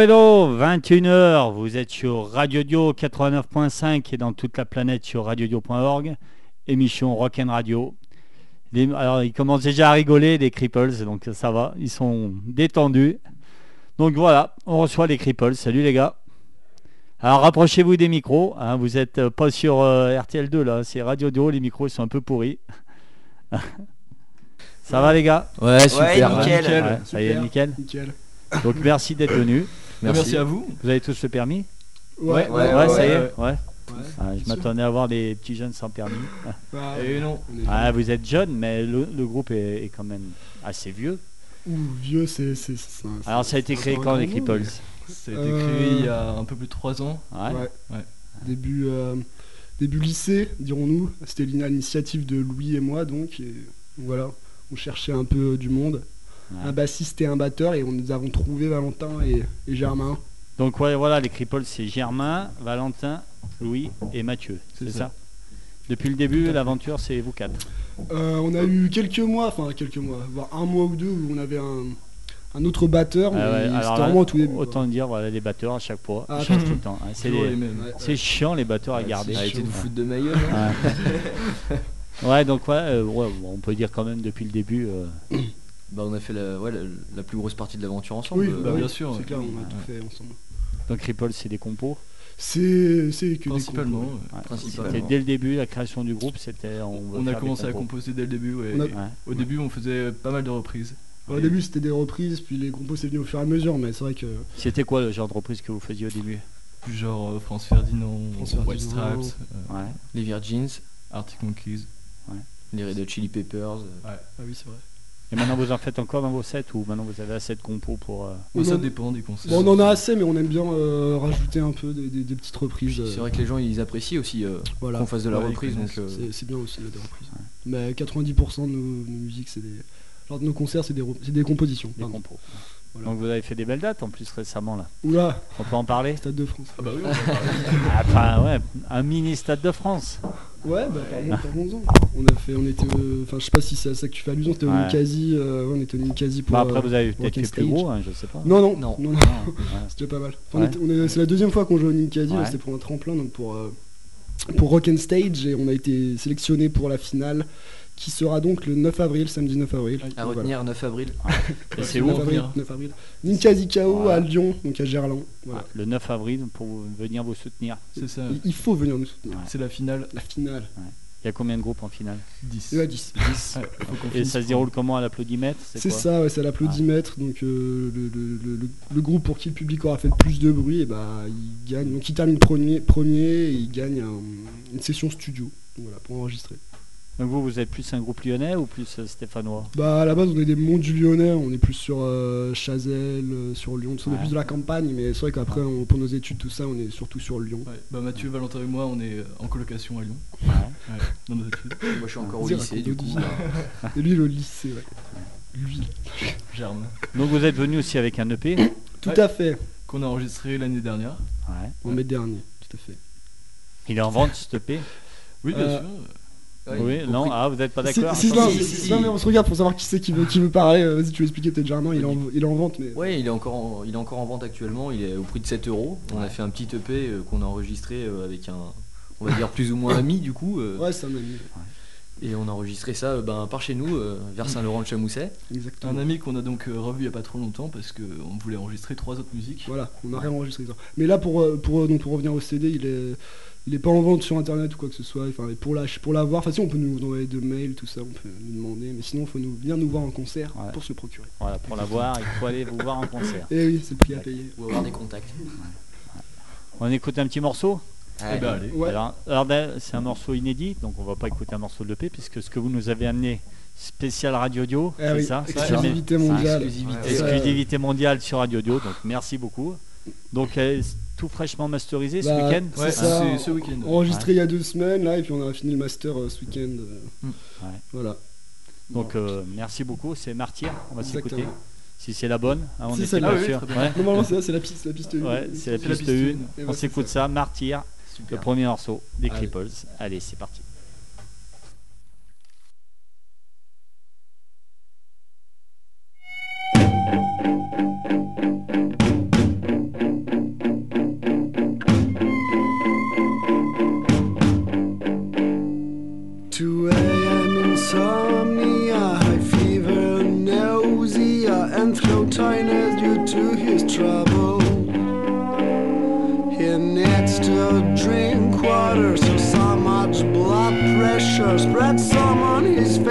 Hello, hello, 21h, vous êtes sur Radio Dio 89.5 et dans toute la planète sur radiodio.org, émission Rock and Radio. Les- alors, ils commencent déjà à rigoler, les Cripples, donc ça va, ils sont détendus. Donc voilà, on reçoit les Cripples. Salut les gars. Alors rapprochez-vous des micros, hein, vous êtes euh, pas sur euh, RTL2 là, c'est Radio Dio, les micros ils sont un peu pourris. ça va les gars? Ouais, super. Ouais, nickel. nickel. Ouais, Ça y est, nickel. Nickel. Donc merci d'être venus. Merci. à vous. Vous avez tous le permis Ouais, Ouais, Ouais, ça y est, ouais. ouais. Ouais. Ah, je m'attendais à voir des petits jeunes sans permis. Bah, Et non. Ah, vous êtes jeunes, mais le, le groupe est, est quand même assez vieux. Ouh, vieux, c'est. Alors ça a été créé quand les Cripples Ça a été Euh, créé il y a un peu plus de 3 ans. Ouais. Ouais. Ouais. Début, euh, début lycée, dirons-nous. C'était l'in- l'initiative de Louis et moi, donc. Et voilà, on cherchait un peu du monde. Ouais. Un bassiste et un batteur, et on nous avons trouvé Valentin et, et Germain. Donc ouais, voilà, les Cripples, c'est Germain, Valentin, Louis et Mathieu. C'est ça. ça? Depuis le début, l'aventure, c'est vous quatre. Euh, on a eu quelques mois, enfin quelques mois, voire un mois ou deux où on avait un, un autre batteur, Ah ouais, alors c'était là, vraiment au tout début. quoi. Autant dire, voilà, les batteurs à chaque fois, Ah, ils changent tout le temps. hein. C'est. Ouais, chiant les batteurs à garder. Arrêtez de vous foutre de ma gueule. Ouais. Ouais, donc ouais, euh, ouais, on peut dire quand même depuis le début. euh, Bah, on a fait la, ouais, la, la plus grosse partie de l'aventure ensemble. Oui, euh, bah, oui, bien sûr, C'est clair, on a tout fait ensemble. donc Cripples, c'est des compos. C'est c'est que Principalement. compos. ouais. Principalement. C'était dès le début, la création du groupe, c'était. On, On a commencé à compos. composer dès le début. ouais. A-. Au début, on faisait pas mal de reprises. Au début, c'était des reprises, puis les compos, c'est venu au fur et à mesure, mais c'est vrai que. C'était quoi le genre de reprise que vous faisiez au début? Plus genre euh, France Ferdinand, France White Ferdinand. Stripes, euh, Ouais. Les Virgins, Arctic Monkeys. les Red Hot Chili Peppers. euh, Ah oui, c'est vrai. Et maintenant vous en faites encore dans vos sets ou maintenant vous avez assez de compos pour. euh, ça en- dépend des concerts. Bon, on en a assez, mais on aime bien euh, rajouter un peu des, des- des petites reprises. puis euh, C'est vrai que les gens ils apprécient aussi euh, voilà. qu'on fasse de la Ouais, reprise. Euh, C'est c'est bien aussi là, des reprises. Mais 90% de nos, nos musiques, c'est des. Lors de nos concerts, c'est des, re- c'est des compositions. des compos. Voilà. Donc vous avez fait des belles dates en plus récemment là. Oula, On peut en parler Stade de France. Ah bah oui, on peut parler. Ah, Enfin ouais, un mini stade de France. Ouais, bah parlons- parlons-en. On a fait, on était, euh, enfin je sais pas si c'est à ça que tu fais allusion, c'était au Ouais. Ninkasi, euh, ouais, on était au Ninkasi pour. Bah, après euh, vous avez peut-être Rock and fait plus gros, hein, je sais pas. Non, non, Non. non, non, Non, ouais. c'était pas mal. C'est la deuxième fois qu'on joue au Ninkasi, c'était pour un tremplin, donc pour, euh, pour Rock and Stage, et on a été sélectionné pour la finale, qui sera donc le 9 avril, samedi 9 avril. À Donc, à voilà. retenir 9 avril. Et c'est 9 où avril, 9 avril. Ninkasi KO Voilà. à Lyon, donc à Gerland. Voilà. Le 9 avril pour venir vous soutenir. C'est ça. Il- Il faut venir nous soutenir. Ouais. C'est la finale La finale. Il y a combien de groupes en finale? 10. Et à 10. Ouais, faut qu'on Et finisse ça se déroule comment à l'applaudimètre? C'est ça, ouais, c'est à l'applaudimètre. Donc euh, le, le- le- le- le groupe pour qui le public aura fait le plus de bruit, et bah, il gagne. Donc il termine premier, premier et il gagne un- une session studio. Donc, voilà, pour enregistrer. Donc vous, vous êtes plus un groupe lyonnais ou plus euh, stéphanois? Bah à la base on est des monts du Lyonnais, on est plus sur euh, Chazelle, euh, sur Lyon, on est plus de la campagne, mais c'est vrai qu'après on- pour nos études tout ça on est surtout sur Lyon. Ouais, bah Mathieu, Valentin et moi, on est en colocation à Lyon, Ouais. ouais, dans nos études. Moi je suis encore au lycée du coup. lui le lycée, ouais. Lui. Germe. Donc vous êtes venu aussi avec un EP Tout Ouais. à fait, Qu'on a enregistré l'année dernière. Ouais. en mai dernier, tout à fait. Il est en vente cet EP Oui, bien Euh, sûr. Oui, non, ah vous n'êtes pas d'accord si, Si, non, si, mais- si, si. non, mais on se regarde pour savoir qui c'est qui veut, qui veut parler. Euh, Vas-y, tu veux expliquer peut-être Germain, il, est en, il est en vente, mais. Ouais, il est, encore en, il est encore en vente actuellement, il est au prix de 7 euros. On a fait un petit EP euh, qu'on a enregistré euh, avec un, on va dire plus ou moins ami du coup. euh, Ouais, ça m'a mis. Et on a enregistré ça euh, ben, par chez nous, euh, vers Saint-Laurent-de-Chamousset. Exactement. Un ami qu'on a donc euh, revu il y a pas trop longtemps parce qu'on voulait enregistrer trois autres musiques. Voilà, on a réenregistré ça. Mais là, pour, pour, donc, pour revenir au CD, il est, il est pas en vente sur internet ou quoi que ce soit. Enfin, pour la, pour l'avoir, enfin, si on peut nous envoyer de mails, tout ça, on peut nous demander. Mais sinon, il faut nous, venir nous voir en concert Ouais. pour se le procurer. Voilà, pour la voir, il faut aller vous voir en concert. Et oui, c'est le prix à payer. Ou avoir des contacts. On écoute un petit morceau Eh ben allez. Ouais. Alors, alors, ben, c'est un morceau inédit, donc on va pas écouter un morceau de l'EP, puisque ce que vous nous avez amené, spécial Radio Dio, Ah c'est oui, ça exclusivité mondiale. Exclusivité. Exclusivité mondiale sur Radio Dio, donc merci beaucoup. Donc euh, tout fraîchement masterisé ce Bah, week-end c'est Ouais, ça. c'est ce week-end. Enregistré il y a deux semaines, là, et puis on a fini le master euh, ce week-end. euh, Mm. Ouais. Voilà. Donc euh, merci beaucoup, c'est Martyr, on va s'écouter. Si c'est la bonne, hein, on Si est sûr. Ah Normalement, c'est ça, c'est la piste, la piste. ouais, c'est la piste piste 1. une. Et On s'écoute ça. ça, Martyr, le premier morceau des Allez. Cripples. Allez, c'est parti.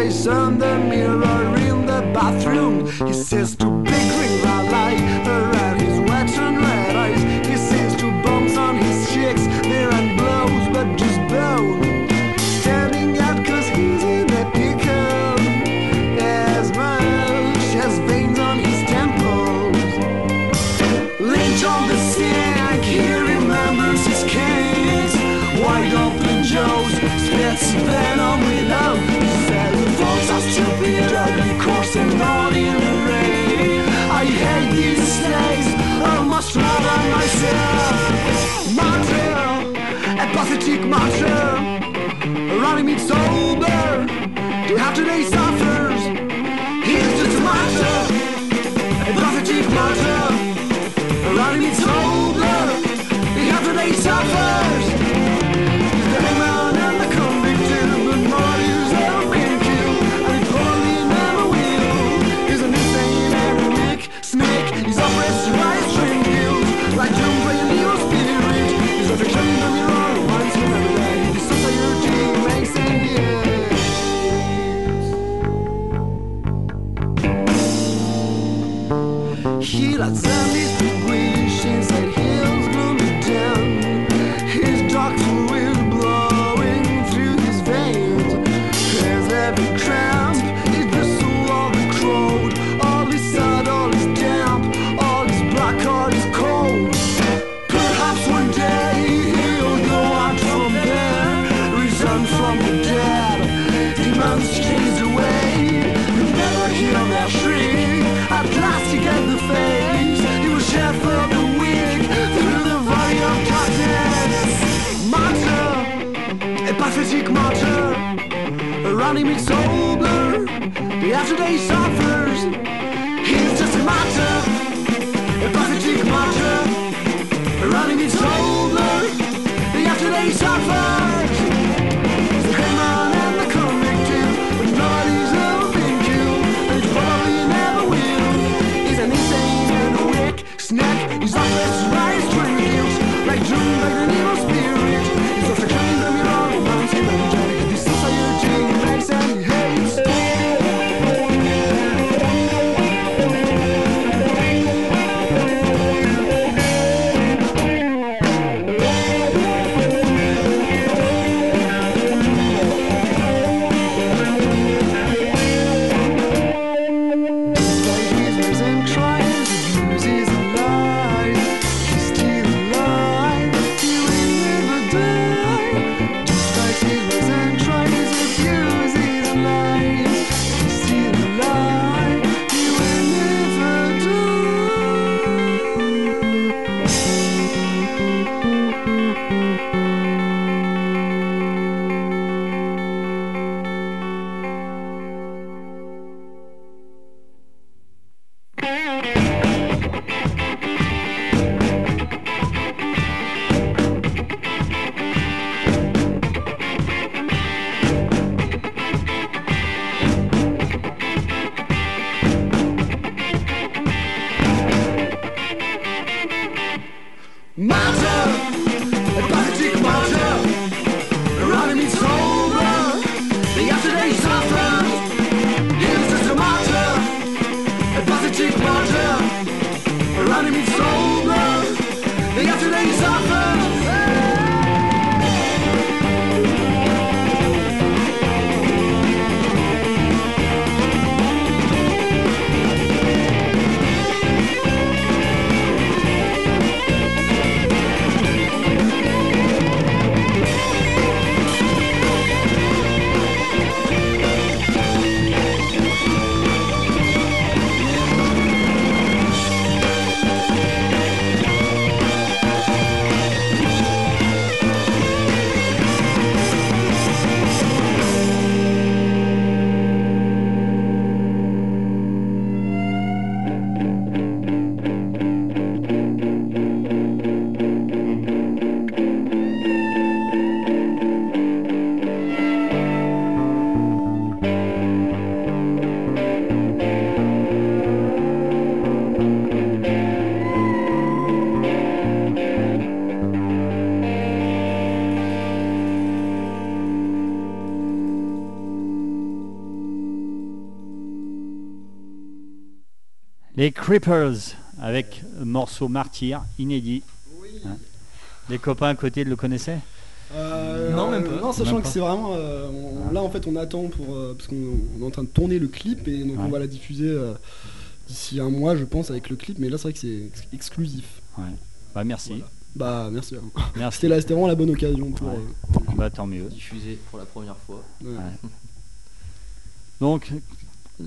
face on the mirror in the bathroom. He says to big ring Today's today's song. Les Creepers avec un morceau Martyr, inédit. Hein. Les copains à côté le connaissaient? Euh, Non, même pas. Non, sachant Même que c'est vraiment. euh, on- là, en fait, on attend pour. euh, parce qu'on on est en train de tourner le clip et donc Ouais. on va la diffuser euh, d'ici un mois, je pense, avec le clip. Mais là, c'est vrai que c'est ex- exclusif. Bah merci. Voilà. Bah, merci à vous. Merci. C'était vraiment la bonne occasion pour. Ouais. euh, Bah tant mieux. Diffusé pour la première fois. ouais. Ouais. Donc,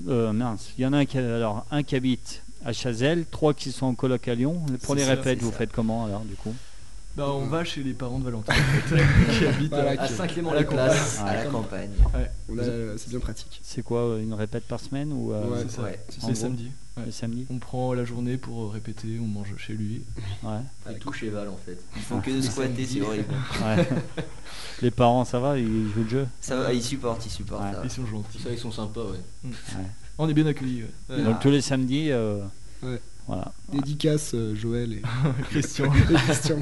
euh, mince, il y en a un qui, alors, un qui habite à Chazelle, trois qui sont en coloc à Lyon. Pour les ça, répètes, vous ça. faites comment alors du coup? Bah, on va chez les parents de Valentin, qui habitent Voilà, À Ok. À la à la campagne. Euh, c'est bien pratique. C'est quoi euh, une répète par semaine ou euh, Ouais. c'est. Ouais. Ouais. le samedi On prend la journée pour euh, répéter, on mange chez lui. Ouais. Et tout chez Val en fait. Ils font que de squatter, c'est horrible. Ouais. les parents, ça va Ils jouent le jeu? Ça va, ils supportent, ils supportent. Ouais. Ils sont gentils. Ça, ils sont sympas, ouais. On est bien accueillis. ouais. Ouais. Donc tous les samedis, euh, Ouais. voilà. Dédicace, euh, Joël et, Christian. et Christian.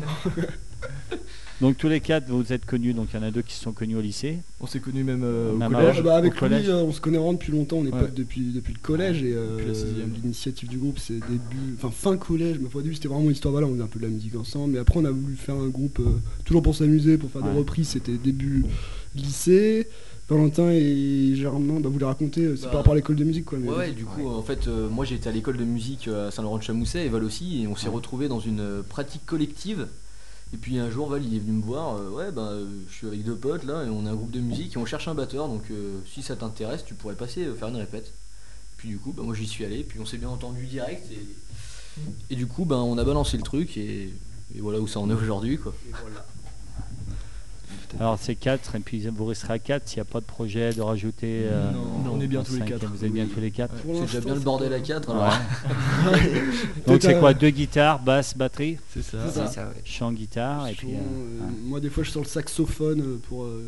Donc tous les quatre, vous êtes connus. Donc il y en a deux qui se sont connus au lycée. On s'est connus même euh, au Même collège. Ah bah, avec au collège. lui, euh, on se connaît vraiment depuis longtemps. On est Ouais. potes depuis, depuis le collège et euh, l'initiative du groupe, c'est début, enfin fin collège. Mais au début, c'était vraiment histoire. Voilà, on faisait un peu de la musique ensemble. Mais après, on a voulu faire un groupe euh, toujours pour s'amuser, pour faire Ouais. des reprises. C'était début lycée. Valentin et Germain, bah, vous les racontez, euh, c'est Bah, par rapport à l'école de musique quoi. mais- Ouais, ouais, du coup, en fait, euh, moi j'étais à l'école de musique euh, à Saint-Laurent-de-Chamousset et Val aussi, et on s'est Ouais. retrouvés dans une pratique collective. Et puis un jour, Val il est venu me voir, euh, ouais, bah, euh, je suis avec deux potes là, et on a un groupe de musique et on cherche un batteur, donc euh, si ça t'intéresse, tu pourrais passer euh, faire une répète. Puis du coup, bah, moi j'y suis allé, puis on s'est bien entendu direct, et, et du coup, bah, on a balancé le truc, et, et voilà où ça en est aujourd'hui, quoi. Alors c'est quatre et puis vous resterez à quatre s'il n'y a pas de projet de rajouter. euh, Non, on est bien tous les cinquième. quatre. Vous êtes bien tous les quatre. Ouais. Pour C'est déjà bien le bordel à 4 Ouais. alors. Donc c'est quoi? Deux guitares, basse, batterie, C'est ça. C'est ça. C'est ça, ouais. chant, guitare et puis. euh, euh, ouais. Moi, des fois, je sors le saxophone pour euh,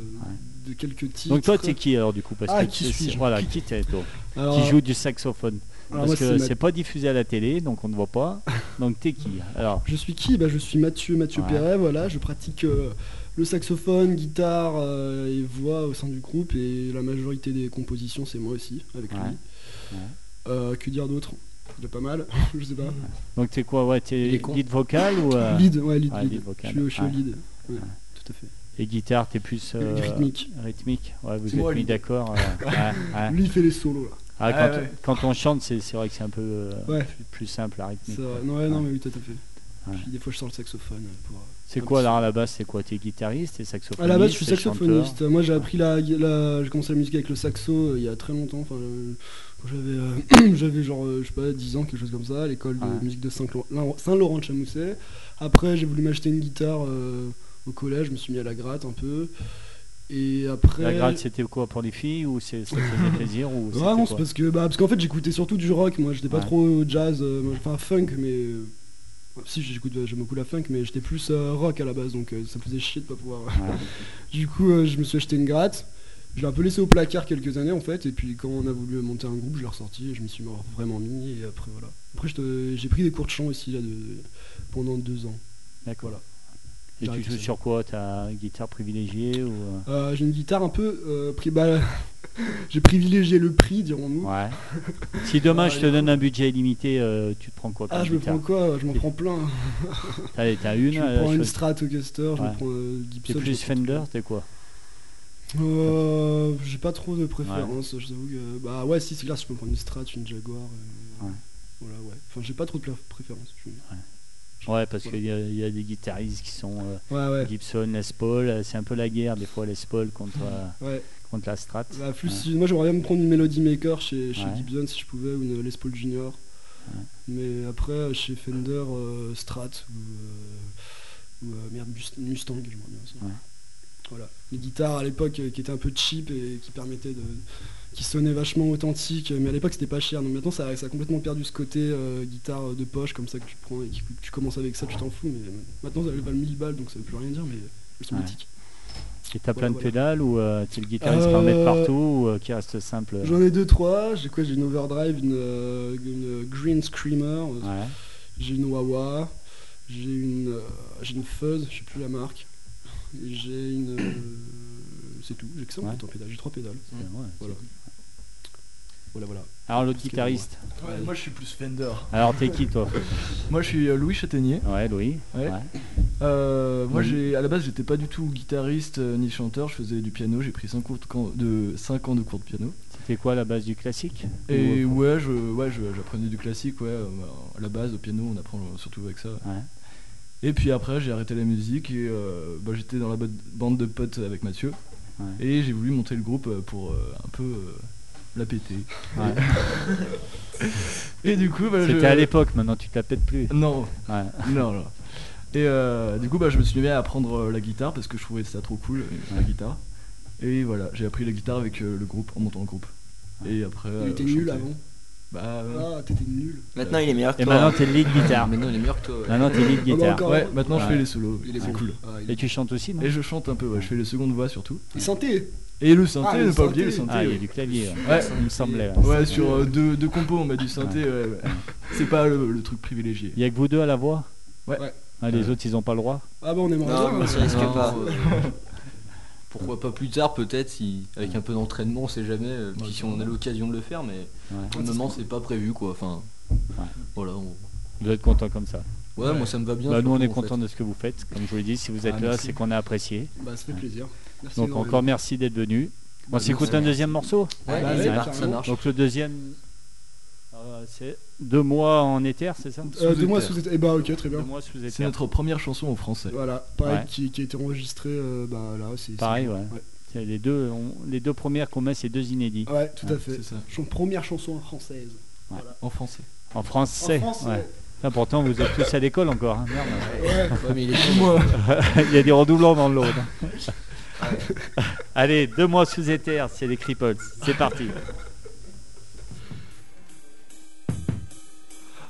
de quelques titres. Donc toi t'es qui alors du coup? Parce Ah, que qui Voilà, qui t'es toi? Alors, Qui joue du saxophone? alors Parce moi, que c'est pas diffusé à la télé, donc on ne voit pas. Donc t'es qui Alors, Je suis qui? Bah, Je suis Mathieu, Mathieu Ouais. Perret, voilà, je pratique euh, le saxophone, guitare euh, et voix au sein du groupe et la majorité des compositions c'est moi aussi avec Ouais. lui. Ouais. Euh, que dire d'autre? Il y a pas mal, je sais pas. donc t'es quoi? Ouais, t'es est lead vocal ou euh, Lead, ouais, lead, ouais, lead. lead vocal. Je suis, au- je suis lead. Ouais, Ouais. tout à fait. Et guitare, t'es plus euh, Rythmique. rythmique. Ouais, vous êtes moi, mis lead. d'accord. euh, ouais, ouais. Lui il fait les solos là. Ah, Ah, quand, ouais. quand on chante, c'est vrai que c'est un peu euh, Ouais. plus, plus simple la rythmique. Non, ouais, non, mais oui, tout à fait. Ouais. Puis des fois je sors le saxophone euh, pour. C'est quoi alors à la base C'est quoi T'es guitariste T'es saxophoniste À la base, je suis saxophoniste. Moi, j'ai appris la, la- j'ai commencé la musique avec le saxo euh, il y a très longtemps. Enfin, euh, j'avais, euh, j'avais genre, je sais pas, 10 ans, quelque chose comme ça, à l'école de Ouais. musique de Saint-Laurent de Chamousset. Après, j'ai voulu m'acheter une guitare au collège. Je me suis mis à la gratte un peu. Et après. La grade, c'était quoi pour les filles ou c'est ça faisait plaisir ou Ouais, non, c'est parce que, bah, parce qu'en fait, j'écoutais surtout du rock. Moi, j'étais pas Ouais. trop jazz, euh, enfin funk, mais. Euh, si, j'écoute, j'aime beaucoup la funk, mais j'étais plus euh, rock à la base, donc euh, ça me faisait chier de pas pouvoir. Ouais. Du coup, euh, je me suis acheté une gratte. Je l'ai un peu laissé au placard quelques années en fait, et puis quand on a voulu monter un groupe, je l'ai ressorti et je m'y suis vraiment mis. Et après, voilà. Après, j'ai pris des cours de chant aussi là, de, pendant deux ans. D'accord. Voilà. Et tu joues sur quoi T'as une guitare privilégiée ou euh, Euh, j'ai une guitare un peu. euh, pri- bah, j'ai privilégié le prix, dirons-nous. Ouais. si demain je te donne un budget illimité, euh, tu te prends quoi Ah, je me prends quoi? Je m'en prends plein. T'as une Je me prends une Stratocaster, je Ouais. me prends T'es Gibson. je plus. Fender, t'es quoi? J'ai pas trop de préférence, je t'avoue que. Bah ouais, si c'est clair, je peux prendre une Strat, une Jaguar. Ouais. Voilà, ouais. Enfin, j'ai pas trop de préférence. je- Ouais, parce qu'il y, y a des guitaristes qui sont euh, Ouais, ouais. Gibson, Les Paul. euh, C'est un peu la guerre des fois Les Paul contre, euh, Ouais. contre la Strat. Bah, plus, si- moi j'aimerais bien me prendre une Melody Maker chez, chez. Gibson si je pouvais, ou une Les Paul Junior. Mais après, chez Fender, euh, Strat ou, ou, merde, Must- Mustang, j'aimerais bien. Ouais. Voilà. Les guitares à l'époque qui étaient un peu cheap et qui permettaient de. Qui sonnaient vachement authentiques, mais à l'époque c'était pas cher. Donc maintenant ça, ça a complètement perdu ce côté euh, guitare de poche comme ça que tu prends et que tu commences avec ça, tu t'en fous. Mais maintenant elles valent 1000 balles donc ça veut plus rien dire, mais elles sont Ouais. mythiques. Et t'as plein de voilà. pédales ou euh, t'es le guitariste en mettre Euh, partout ou euh, qui reste simple J'en ai deux trois. J'ai quoi? J'ai une overdrive, une, une Green Screamer. Ouais. J'ai une Wawa. J'ai une, j'ai une Fuzz, je sais plus la marque. Et J'ai une. c'est tout. J'ai que ça en Ouais. en pédale. J'ai trois pédales. ouais, Voilà. Voilà, voilà. Alors l'autre guitariste. Ouais, moi, je suis plus Fender. Alors t'es qui toi? Moi, je suis euh, Louis Châtaignier. Ouais, Louis. Ouais. Ouais. Euh, moi, Oui. j'ai à la base, j'étais pas du tout guitariste euh, ni chanteur. Je faisais du piano. J'ai pris 5 cours de, can- de 5 ans de cours de piano. C'était quoi la base du classique? Et Ou- ouais, je, ouais, je- j'apprenais du classique. Ouais, euh, à la base, au piano, on apprend surtout avec ça. Ouais. Et puis après, j'ai arrêté la musique et euh, bah, j'étais dans la bande de potes avec Mathieu. Ouais. Et j'ai voulu monter le groupe pour euh, un peu euh, la péter. Ouais. Et du coup, bah, je- C'était à l'époque, maintenant tu te la pètes plus. Non, Ouais. non, non. Et euh, du coup, bah, je me suis mis à apprendre euh, la guitare parce que je trouvais ça trop cool, euh, la guitare. Et voilà, j'ai appris la guitare avec le groupe, en montant le groupe. Et après. Il euh, était nul avant. Bah, Ah, t'étais nul. Maintenant, il est meilleur que Et toi. maintenant t'es lead guitare. Maintenant, il est meilleur que toi. ouais. Maintenant t'es lead Ah bah, guitare. encore. ouais, maintenant je fais les solos. Il est cool. Ah, il est- Et tu chantes aussi, non? Et je chante un peu, ouais, je fais les secondes voix surtout. Et synthé Et le synthé, Ah, ne le pas oublier le synthé. synthé. Ah, il y a ouais. du clavier. ouais. Ouais. Il me semblait. ouais. Ouais, sur euh, deux, deux compos, on met du synthé. ouais, ouais. C'est pas le, le truc privilégié. Il y a que vous deux à la voix? Ouais. Ouais. Ah, les autres ils ont pas le droit? Ah bah on aimerait Non, bien. mais hein. ça risque Non, pas. euh, Pourquoi pas plus tard, peut-être, si avec un peu d'entraînement, on sait jamais. euh, Puis si on a l'occasion de le faire, mais Ouais. pour le moment, c'est pas prévu, quoi. Enfin, voilà. on- Vous êtes content comme ça? Ouais, moi ça me va bien. Bah, Nous on surtout, est en content fait. de ce que vous faites. Comme je vous l'ai dit, si vous êtes Ah, là, merci. c'est qu'on a apprécié. Bah ça fait plaisir. Merci Donc encore merci d'être venu. On Bah, s'écoute un deuxième morceau Ouais, Bah, c'est ouais, parti, ça marche. Donc le deuxième, euh, c'est deux mois en éther, c'est ça Euh, deux mois Sous éther. Eh bah ok, très Deux bien. mois sous C'est notre première chanson en français. Voilà, pareil, Ouais. qui, qui a été enregistré euh, bah, là. c'est- Pareil, ouais. Les deux, on- les deux premières qu'on met, c'est deux inédits. Ouais, tout Ouais, à fait. C'est ça. Son première chanson française. En français. En français. En français. Là, pourtant, vous êtes tous à l'école encore. hein, merde. Ouais. Ouais, mais il est moi. Il y a des redoublants dans l'autre. Allez, deux mois sous éther, c'est les Cripples. C'est parti.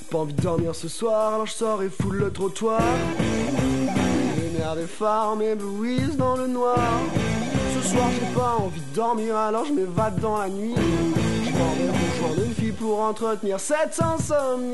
Pas envie de dormir ce soir, alors je sors et foule le trottoir. Nerfs des phares m'éblouissent dans le noir. Ce soir j'ai pas envie de dormir, alors je m'évade dans la nuit. Je m'en vais rejoindre une fille pour entretenir cette insomnie.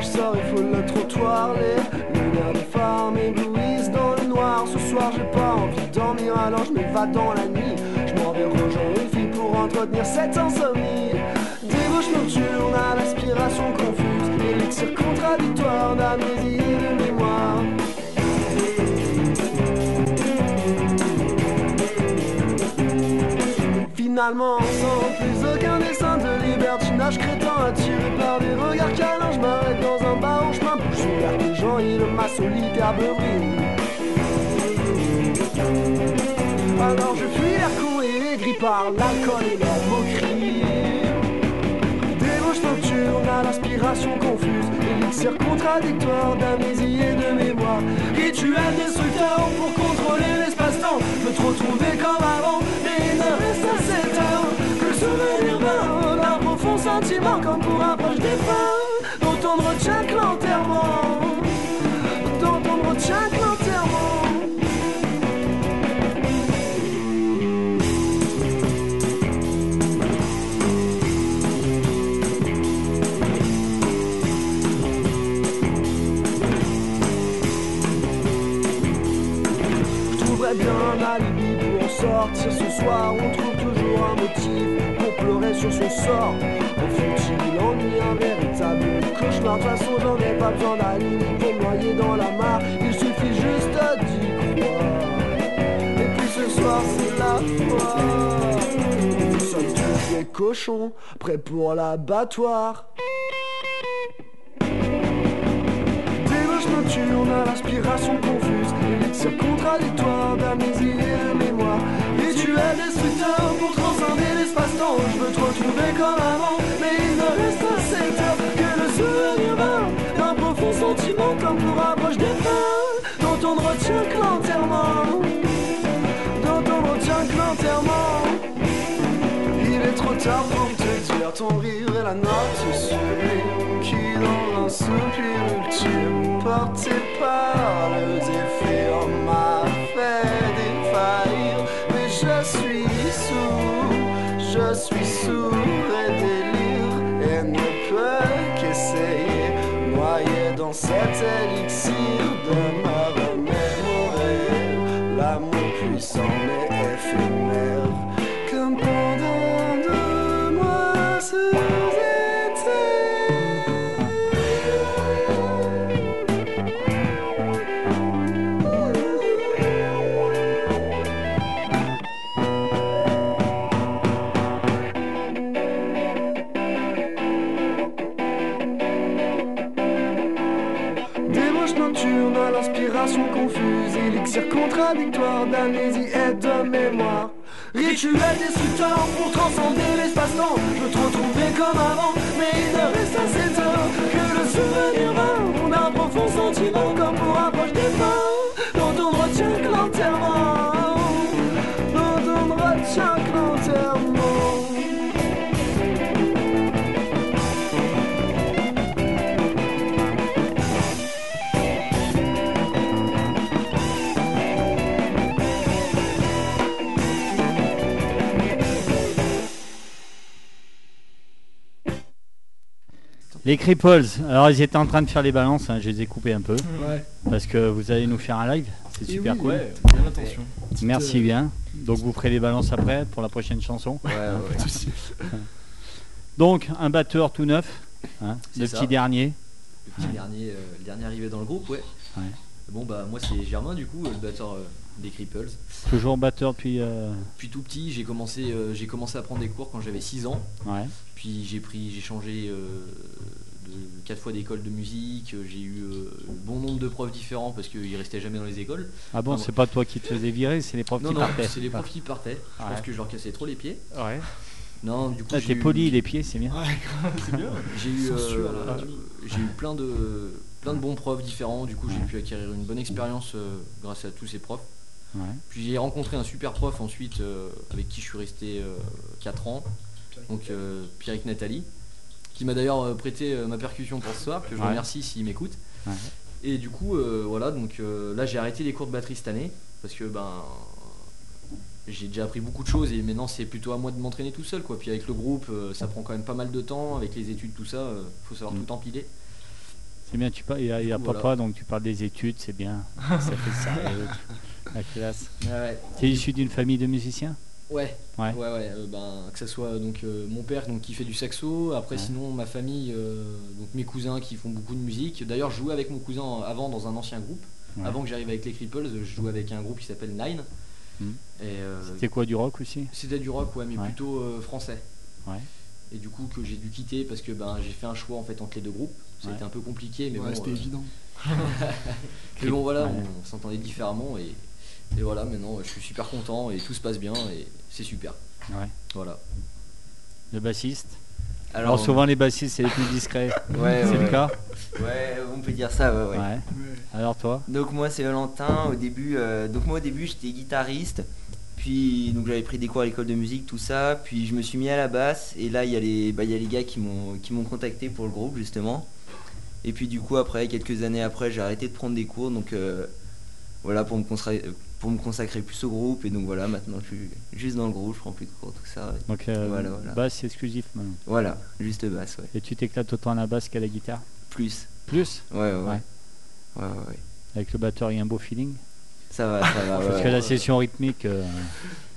Je sors et foule le trottoir. Les lumières des phares m'éblouissent dans le noir. Ce soir j'ai pas envie de dormir, alors je m'évade dans la nuit. Je m'en vais rejoindre une fille pour entretenir cette insomnie. Débauche nocturne à l'aspiration confuse, élixir contradictoire d'amnésie et de mémoire. Finalement, sans plus aucun dessin libertinage crétin attiré par des regards câlins, je m'arrête dans un bar en chemin, bouche ouverte, les gens et le ma solitaire brille. Alors je fuis l'air con et aigri par l'alcool et la moquerie. Débauche nocturne à l'aspiration confuse, élixir contradictoire d'amnésie et de mémoire. Rituel dont on ne retient que l'enterrement, dont on ne retient que l'enterrement. Je trouverais bien un alibi pour en sortir ce soir. On trouve toujours un motif pour pleurer sur son sort. Un futile ennui, un De toute façon, j'en ai pas besoin d'alibi pour me noyer dans la mare. Il suffit juste d'y croire. Et puis ce soir, c'est la foi. Nous sommes tous des cochons, prêts pour l'abattoir. Nocturne à l'aspiration confuse Élixir contradictoire d'amnésie et de mémoire Rituel destructeur pour transcender l'espace-temps Je veux te retrouver comme avant Mais il ne reste à sentiment comme pour un proche on ne retient que l'enterrement ne retient que l'enterrement il est trop tard pour te dire ton rire est la note sublime qui dans un soupir ultime porté par le défi dans cet élixir de Cripples, alors ils étaient en train de faire les balances, hein, je les ai coupés un peu, Ouais. parce que vous allez nous faire un live, c'est super oui, cool. Ouais, bien attention. Merci bien. Donc vous ferez les balances après pour la prochaine chanson. Ouais, ouais. Donc un batteur tout neuf, hein, le ça. petit dernier. Le petit dernier, euh, le dernier arrivé dans le groupe, ouais. Ouais. Bon bah moi c'est Germain du coup, le batteur euh, des Cripples. Toujours batteur depuis. euh, Puis tout petit, j'ai commencé, euh, j'ai commencé à prendre des cours quand j'avais 6 ans. Ouais. Puis j'ai pris, j'ai changé euh, quatre fois d'école de musique. euh, J'ai eu euh, bon nombre de profs différents parce qu'ils restaient jamais dans les écoles. Ah bon, bon. c'est pas toi qui te faisais virer, c'est les profs non qui non, partaient. c'est les profs qui partaient. Je Ouais. pense que je leur cassais trop les pieds. Ouais. Non, du coup Ah, j'ai t'es eu- poli les pieds, c'est bien. C'est bien. J'ai eu, euh, j'ai eu plein de, plein de bons profs différents. Du coup, j'ai Ouais. pu acquérir une bonne expérience euh, grâce à tous ces profs. Ouais. Puis j'ai rencontré un super prof ensuite euh, avec qui je suis resté 4 ans, donc euh, Pierrick Nathalie, qui m'a d'ailleurs euh, prêté euh, ma percussion pour ce soir, que je Ouais. remercie s'il m'écoute. Ouais. Et du coup, euh, voilà, donc euh, là j'ai arrêté les cours de batterie cette année parce que ben j'ai déjà appris beaucoup de choses et maintenant c'est plutôt à moi de m'entraîner tout seul quoi. Puis avec le groupe, euh, ça prend quand même pas mal de temps, avec les études tout ça, faut savoir Mm. tout empiler. C'est bien, tu parles, il y a, y papa, donc tu parles des études, c'est bien. ça fait ça. la classe. Ouais, Tu es issu d'une famille de musiciens? Ouais, Ouais. ouais, ouais, euh, ben, que ce soit donc euh, mon père donc qui fait du saxo, après Ouais. sinon ma famille, euh, donc mes cousins qui font beaucoup de musique. D'ailleurs, je jouais avec mon cousin avant dans un ancien groupe. Ouais. Avant que j'arrive avec les Cripples, je jouais avec un groupe qui s'appelle Nine. Euh, C'était quoi du rock aussi? C'était du rock, ouais, mais Ouais. plutôt euh, français. Ouais. Et du coup que j'ai dû quitter parce que ben j'ai fait un choix en fait entre les deux groupes. Ça a Ouais. été un peu compliqué, mais Ouais, bon. c'était euh, évident. mais bon voilà, Ouais. on, s'entendait différemment et, et voilà maintenant je suis super content et tout se passe bien et c'est super. Ouais. Voilà. Le bassiste Alors, Alors souvent les bassistes c'est les plus discrets. ouais, c'est ouais, le cas Ouais, on peut dire ça, ouais, ouais. Alors toi Donc moi c'est Valentin. Au début, euh, donc moi au début j'étais guitariste. Puis donc j'avais pris des cours à l'école de musique, tout ça. Puis je me suis mis à la basse. Et là il y a les, bah, y a les gars qui m'ont qui m'ont contacté pour le groupe justement. Et puis du coup après quelques années après j'ai arrêté de prendre des cours. Donc euh, voilà pour me consacrer pour me consacrer plus au groupe. Et donc voilà maintenant je suis juste dans le groupe, je prends plus de cours, tout ça. Donc euh, Voilà, voilà. basse exclusif maintenant. Voilà, juste basse, ouais. Et tu t'éclates autant à la basse qu'à la guitare? Plus. Plus? Ouais, ouais, ouais. Ouais. Ouais, ouais, ouais. Avec le batteur il y a un beau feeling? Ça va, ça va. ouais, Parce que ouais. la session rythmique, euh,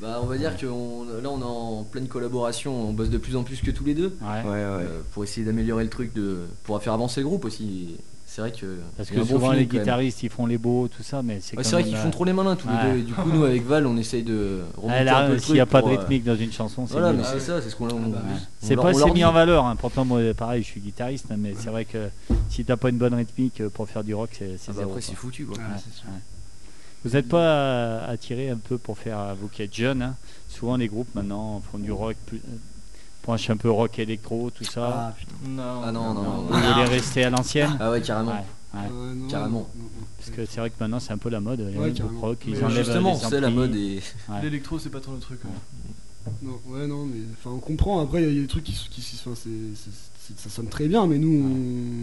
Bah, on va dire que on- là on est en pleine collaboration, on bosse de plus en plus que tous les deux ouais. Ouais, ouais. euh, pour essayer d'améliorer le truc, de, pour faire avancer le groupe aussi. C'est vrai que Parce que bon souvent les guitaristes ils font les beaux, tout ça, mais c'est Ouais, vrai qu'ils euh, font trop les malins tous les ouais. deux. Et du coup, nous avec Val, on essaye de remonter ah, là, un peu le S'il n'y a pas de euh, rythmique dans une chanson, c'est Voilà, mieux. mais c'est ça, c'est ce qu'on on- bah, on C'est pas assez mis en valeur. Hein. Pourtant, moi, pareil, je suis guitariste, hein, mais c'est vrai que si t'as pas une bonne rythmique euh, pour faire du rock, c'est c'est Ah bah zéro. après, c'est foutu quoi. Ouais, Ouais, ouais. Vous n'êtes pas attiré un peu pour faire, vous qui êtes jeunes, hein, souvent les groupes maintenant font du rock, euh, penchent un peu rock électro, tout ça. Ah putain. Non, Ah non, non, non. Vous voulez rester à l'ancienne Ah ouais, carrément. Ouais, ouais. Ouais, non, Carrément. non, non, non. Parce que c'est vrai que maintenant c'est un peu la mode, Ouais, rock, ils Mais enlèvent Justement, les c'est la mode et. Ouais. L'électro, c'est pas trop le truc. hein. Non, ouais, non, mais enfin, on comprend. Après, il y, a des trucs qui, qui, c'est- ça sonne très bien, mais nous,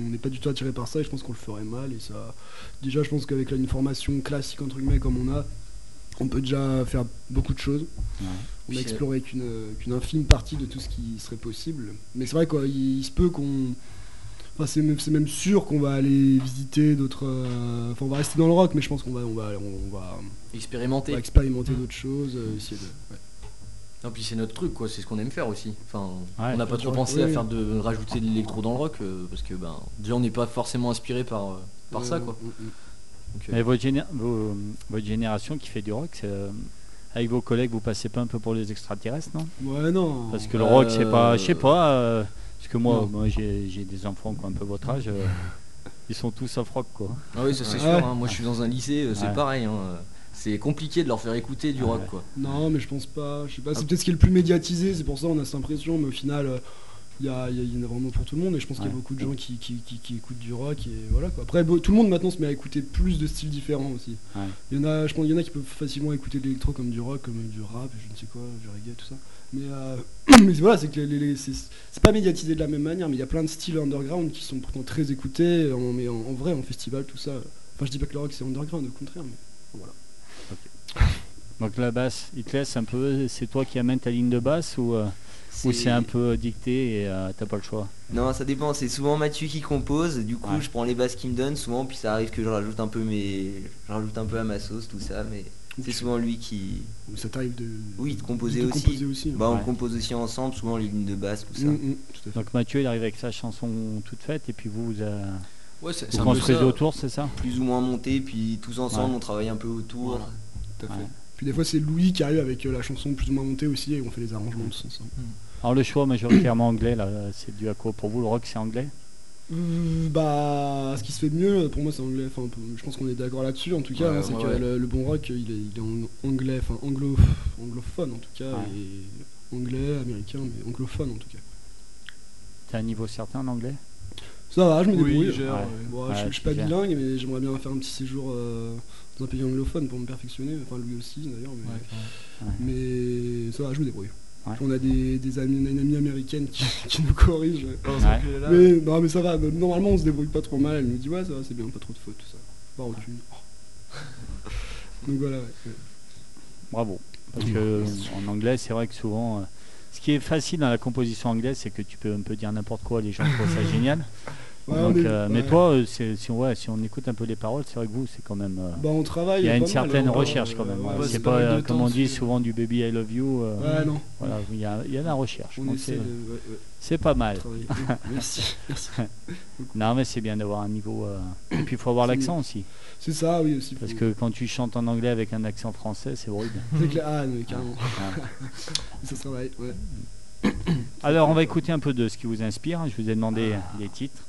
on n'est pas du tout attiré par ça. Et je pense qu'on le ferait mal. Et ça, déjà, je pense qu'avec une formation classique entre guillemets comme on a, on peut déjà faire beaucoup de choses. Ouais. On a exploré qu'une qu'une infime partie de tout ce qui serait possible. Mais c'est vrai qu'il il se peut qu'on. Enfin, c'est même, c'est même sûr qu'on va aller visiter d'autres. euh, Enfin, on va rester dans le rock, mais je pense qu'on va, on va, on va, on Expérimenter. va expérimenter d'autres choses, euh, essayer de. ouais. Non, puis c'est notre truc, quoi. C'est ce qu'on aime faire aussi. Enfin, Ouais. on n'a pas trop Ouais, pensé à faire de rajouter de l'électro dans le rock euh, parce que ben déjà on n'est pas forcément inspiré par euh, par ça, quoi. mm, mm. Donc, euh, Mais votre, géné- vos- votre génération qui fait du rock, c'est, euh, avec vos collègues, vous passez pas un peu pour les extraterrestres, non? Ouais, non. Parce que le rock, c'est pas. Euh, Je sais pas. euh, parce que moi, moi j'ai j'ai des enfants qui ont un peu votre âge. euh, ils sont tous off rock, quoi. Ah oui, ça c'est Ouais. sûr. hein. Moi je suis dans un lycée, c'est Ouais. pareil. hein. C'est compliqué de leur faire écouter du Ouais. rock, quoi. Non, mais je pense pas. Je sais pas. C'est Ah. peut-être ce qui est le plus médiatisé. C'est pour ça on a cette impression. Mais au final, euh, il y, a, y a- il y en a vraiment pour tout le monde. Et je pense qu'il y a beaucoup de gens qui, qui, qui- qui écoutent du rock. Et voilà quoi. Après, tout le monde maintenant se met à écouter plus de styles différents aussi. Ouais. Il y en a, je pense, il y en a qui peuvent facilement écouter de l'électro comme du rock, comme du rap, je ne sais quoi, du reggae, tout ça. Mais, euh, mais voilà, c'est que les- les- c'est c'est pas médiatisé de la même manière. Mais il y a plein de styles underground qui sont pourtant très écoutés. En, mais en, en vrai, en festival, tout ça. Enfin, je dis pas que le rock c'est underground, au contraire. Mais voilà. Donc la basse, il te laisse un peu. C'est toi qui amènes ta ligne de basse ou, euh, ou c'est un peu dicté et euh, t'as pas le choix Non, ça dépend. C'est souvent Mathieu qui compose. Du coup, Ouais. je prends les basses qu'il me donne souvent, puis ça arrive que je rajoute un peu mes, je rajoute un peu à ma sauce, tout ça. Mais c'est souvent lui qui, Ou ça t'arrive de. oui, de composer de aussi. composer aussi. hein. Bah, on Ouais. compose aussi ensemble, souvent les lignes de basse, tout ça. Mm, mm, tout à fait. Donc Mathieu, il arrive avec sa chanson toute faite et puis vous, vous, euh, Ouais, c'est vous c'est un peu construisez autour, c'est ça? Plus ou moins monté, puis tous ensemble, Ouais. on travaille un peu autour. Voilà. Tout à fait. Puis des fois c'est Louis qui arrive avec euh, la chanson plus ou moins montée aussi et on fait les arrangements tous ensemble. Alors le choix majoritairement anglais, là, c'est dû à quoi? Pour vous, le rock, c'est anglais? Euh, bah, ce qui se fait de mieux pour moi c'est anglais. Enfin, je pense qu'on est d'accord là-dessus. En tout cas, Ouais, hein, c'est ouais, que ouais. le, le bon rock il est, il est en anglais, enfin anglo, anglophone en tout cas, Ouais. et anglais, américain, mais anglophone en tout cas. T'as un niveau certain en anglais? Ça va, je me Oui, débrouille. gère, Ouais. ouais. Bon, Ouais, je, je suis pas bilingue, mais j'aimerais bien faire un petit séjour euh, dans un pays anglophone pour me perfectionner. Enfin, lui aussi d'ailleurs. Mais... Ouais. Mais ça va, je me débrouille. Ouais. On a des, des amis, une amie américaine qui, qui nous corrige. Ouais. là. Mais, non, mais ça va, normalement on se débrouille pas trop mal. Elle nous dit ouais, ça va, c'est bien, pas trop de fautes, tout ça. Pas aucune. Donc voilà, ouais. ouais. Bravo. Parce que en anglais, c'est vrai que souvent, euh, ce qui est facile dans la composition anglaise, c'est que tu peux un peu dire n'importe quoi, les gens trouvent ça génial. Donc, euh, Mais ouais. toi, euh, si, on- ouais, si on écoute un peu les paroles, c'est vrai que vous, c'est quand même. euh, Bah, on travaille. il y a une mal, certaine hein, recherche euh, quand même. ouais, ouais, c'est pas, euh, comme on dit souvent du baby I love you. euh, Ouais, non. Voilà, il y, a, il y a de la recherche. C'est- pas mal. Merci. merci. Non, mais c'est bien d'avoir un niveau. euh, Et puis il faut avoir l'accent aussi. C'est ça, oui, aussi. Parce que quand tu chantes en anglais avec un accent français, c'est horrible. C'est clair. Ah, mais carrément. Ouais. Ça se travaille, ouais. Alors, on va écouter un peu de ce qui vous inspire. Je vous ai demandé Ah. les titres.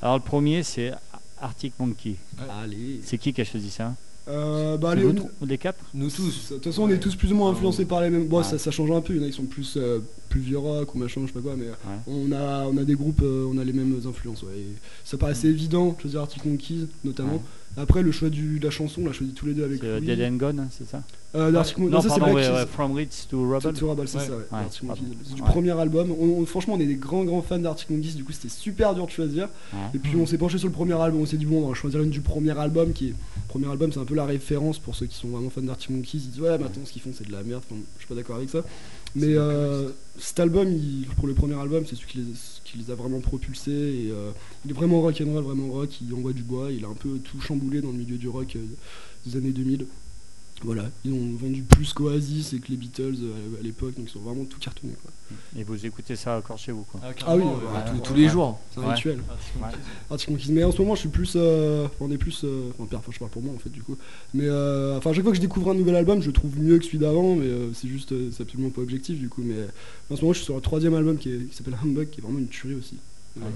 Alors, le premier, c'est Arctic Monkey. Allez. C'est qui qui a choisi ça? Euh, bah, on- tro- les quatre? Nous tous. De toute façon, on est tous plus ou moins influencés par les mêmes. Bon, Ouais. ça, ça change un peu. Il y en a qui sont plus, euh, plus vieux rock ou machin, je sais pas quoi, mais on, a, on a des groupes, euh, on a les mêmes influences. Ouais. Et ça paraissait évident de choisir Arctic Monkeys, notamment. Après, le choix du, de la chanson, on l'a choisi tous les deux avec C'est euh. Dead and Gone, hein, c'est ça Euh, Non, ça, c'est ouais, From Ritz to Rebel. C'est Rebel, c'est Ouais. ça, ouais. Du premier album. On- on- franchement, on est des grands, grands fans d'Arctic Monkeys, du coup, c'était super dur de choisir. Ouais. Et puis, on s'est penché sur le premier album. On s'est dit, bon, on va choisir une du premier album qui est. Premier album, c'est un peu la référence pour ceux qui sont vraiment fans d'Arctic Monkeys. Ils disent, ouais, maintenant, ce qu'ils font, c'est de la merde. Enfin, je suis pas d'accord avec ça. Mais euh, cet album, il- pour le premier album, c'est celui qui les, qui les a vraiment propulsés. Et, euh, il est vraiment rock'n'roll, vraiment rock. Il envoie du bois. Il a un peu tout chamboulé dans le milieu du rock euh, des années 2000. Voilà, ils ont vendu plus qu'Oasis et que les Beatles euh, à l'époque, donc ils sont vraiment tout cartonnés. Quoi. Et vous écoutez ça encore chez vous, quoi. Ah, Ah oui, carrément, ouais. ouais. Bah, tous- ouais. tous les jours. C'est un rituel. Arctic Monkeys. Mais en ce moment, je suis plus. euh, on est plus. euh, enfin, je parle pour moi en fait, du coup. Mais euh, enfin, à chaque fois que je découvre un nouvel album, je le trouve mieux que celui d'avant, mais euh, c'est juste. euh, c'est absolument pas objectif, du coup. Mais euh, en ce moment, je suis sur le troisième album qui, est- qui s'appelle Humbug, qui est vraiment une tuerie aussi. Voilà.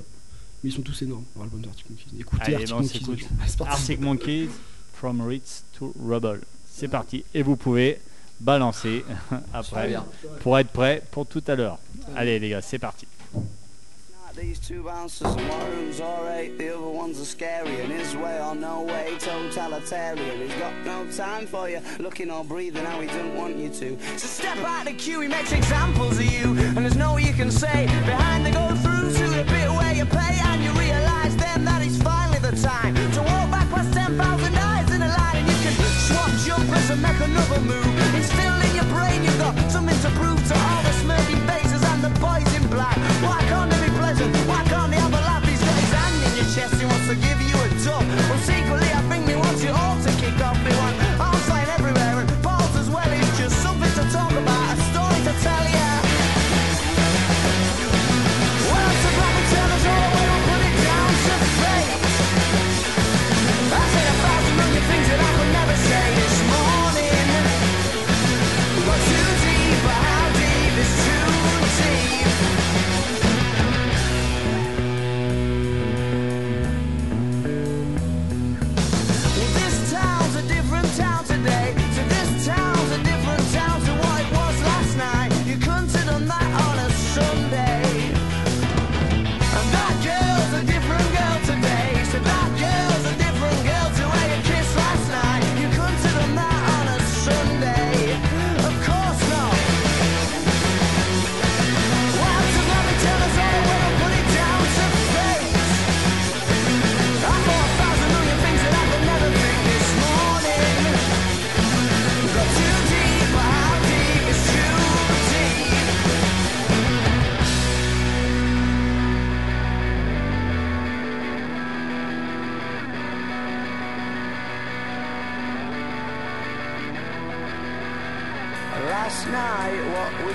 Mais ils sont tous énormes, l'album d'Arctic Monkeys. Écoutez Allez, Arctic Monkeys. Arctic From Ritz to Rebel. C'est parti. Et vous pouvez balancer après pour être prêt pour tout à l'heure. Allez, les gars, c'est parti. These two bouncers and one of them's alright, the other one's a scary and his way or no way, totalitarian. He's got no time for you, looking or breathing how he don't want you to. So step out the queue, he makes examples of you, and there's no you can say. Behind the go through to the bit where you pay, and you realise then that it's finally the time to never move.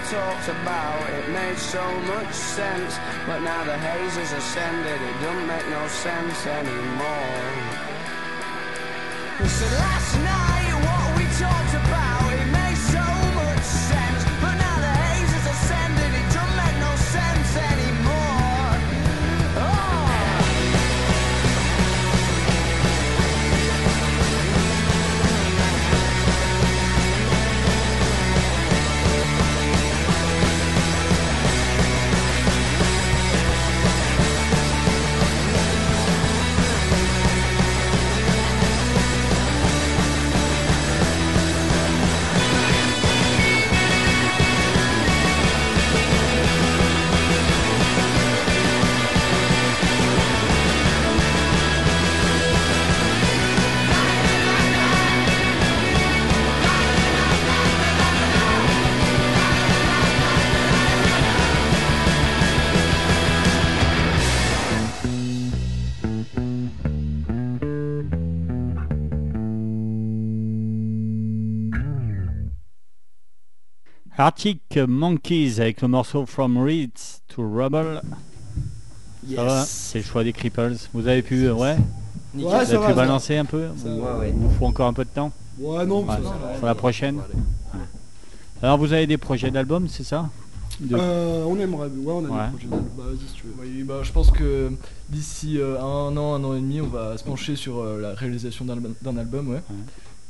Talked about, it made so much sense. But now the haze has ascended, it don't make no sense anymore. So last night, what we talked about, Arctic Monkeys avec le morceau From Reeds to Rubble. Ça va C'est le choix des Cripples. Vous avez pu, euh, ouais, Ouais, vous ça avez va, pu ça balancer un peu Ça va. Ouais, vous faut encore un peu de temps Ouais, non, Ouais, ça va. Pour la prochaine Ouais. Alors vous avez des projets d'album, c'est ça De- Euh, on aimerait, ouais, on a Ouais. des projets. d'album. Bah, vas-y si tu veux. Oui, bah, je pense que d'ici euh, un an, un an et demi, on va se pencher sur euh, la réalisation d'un album- ouais.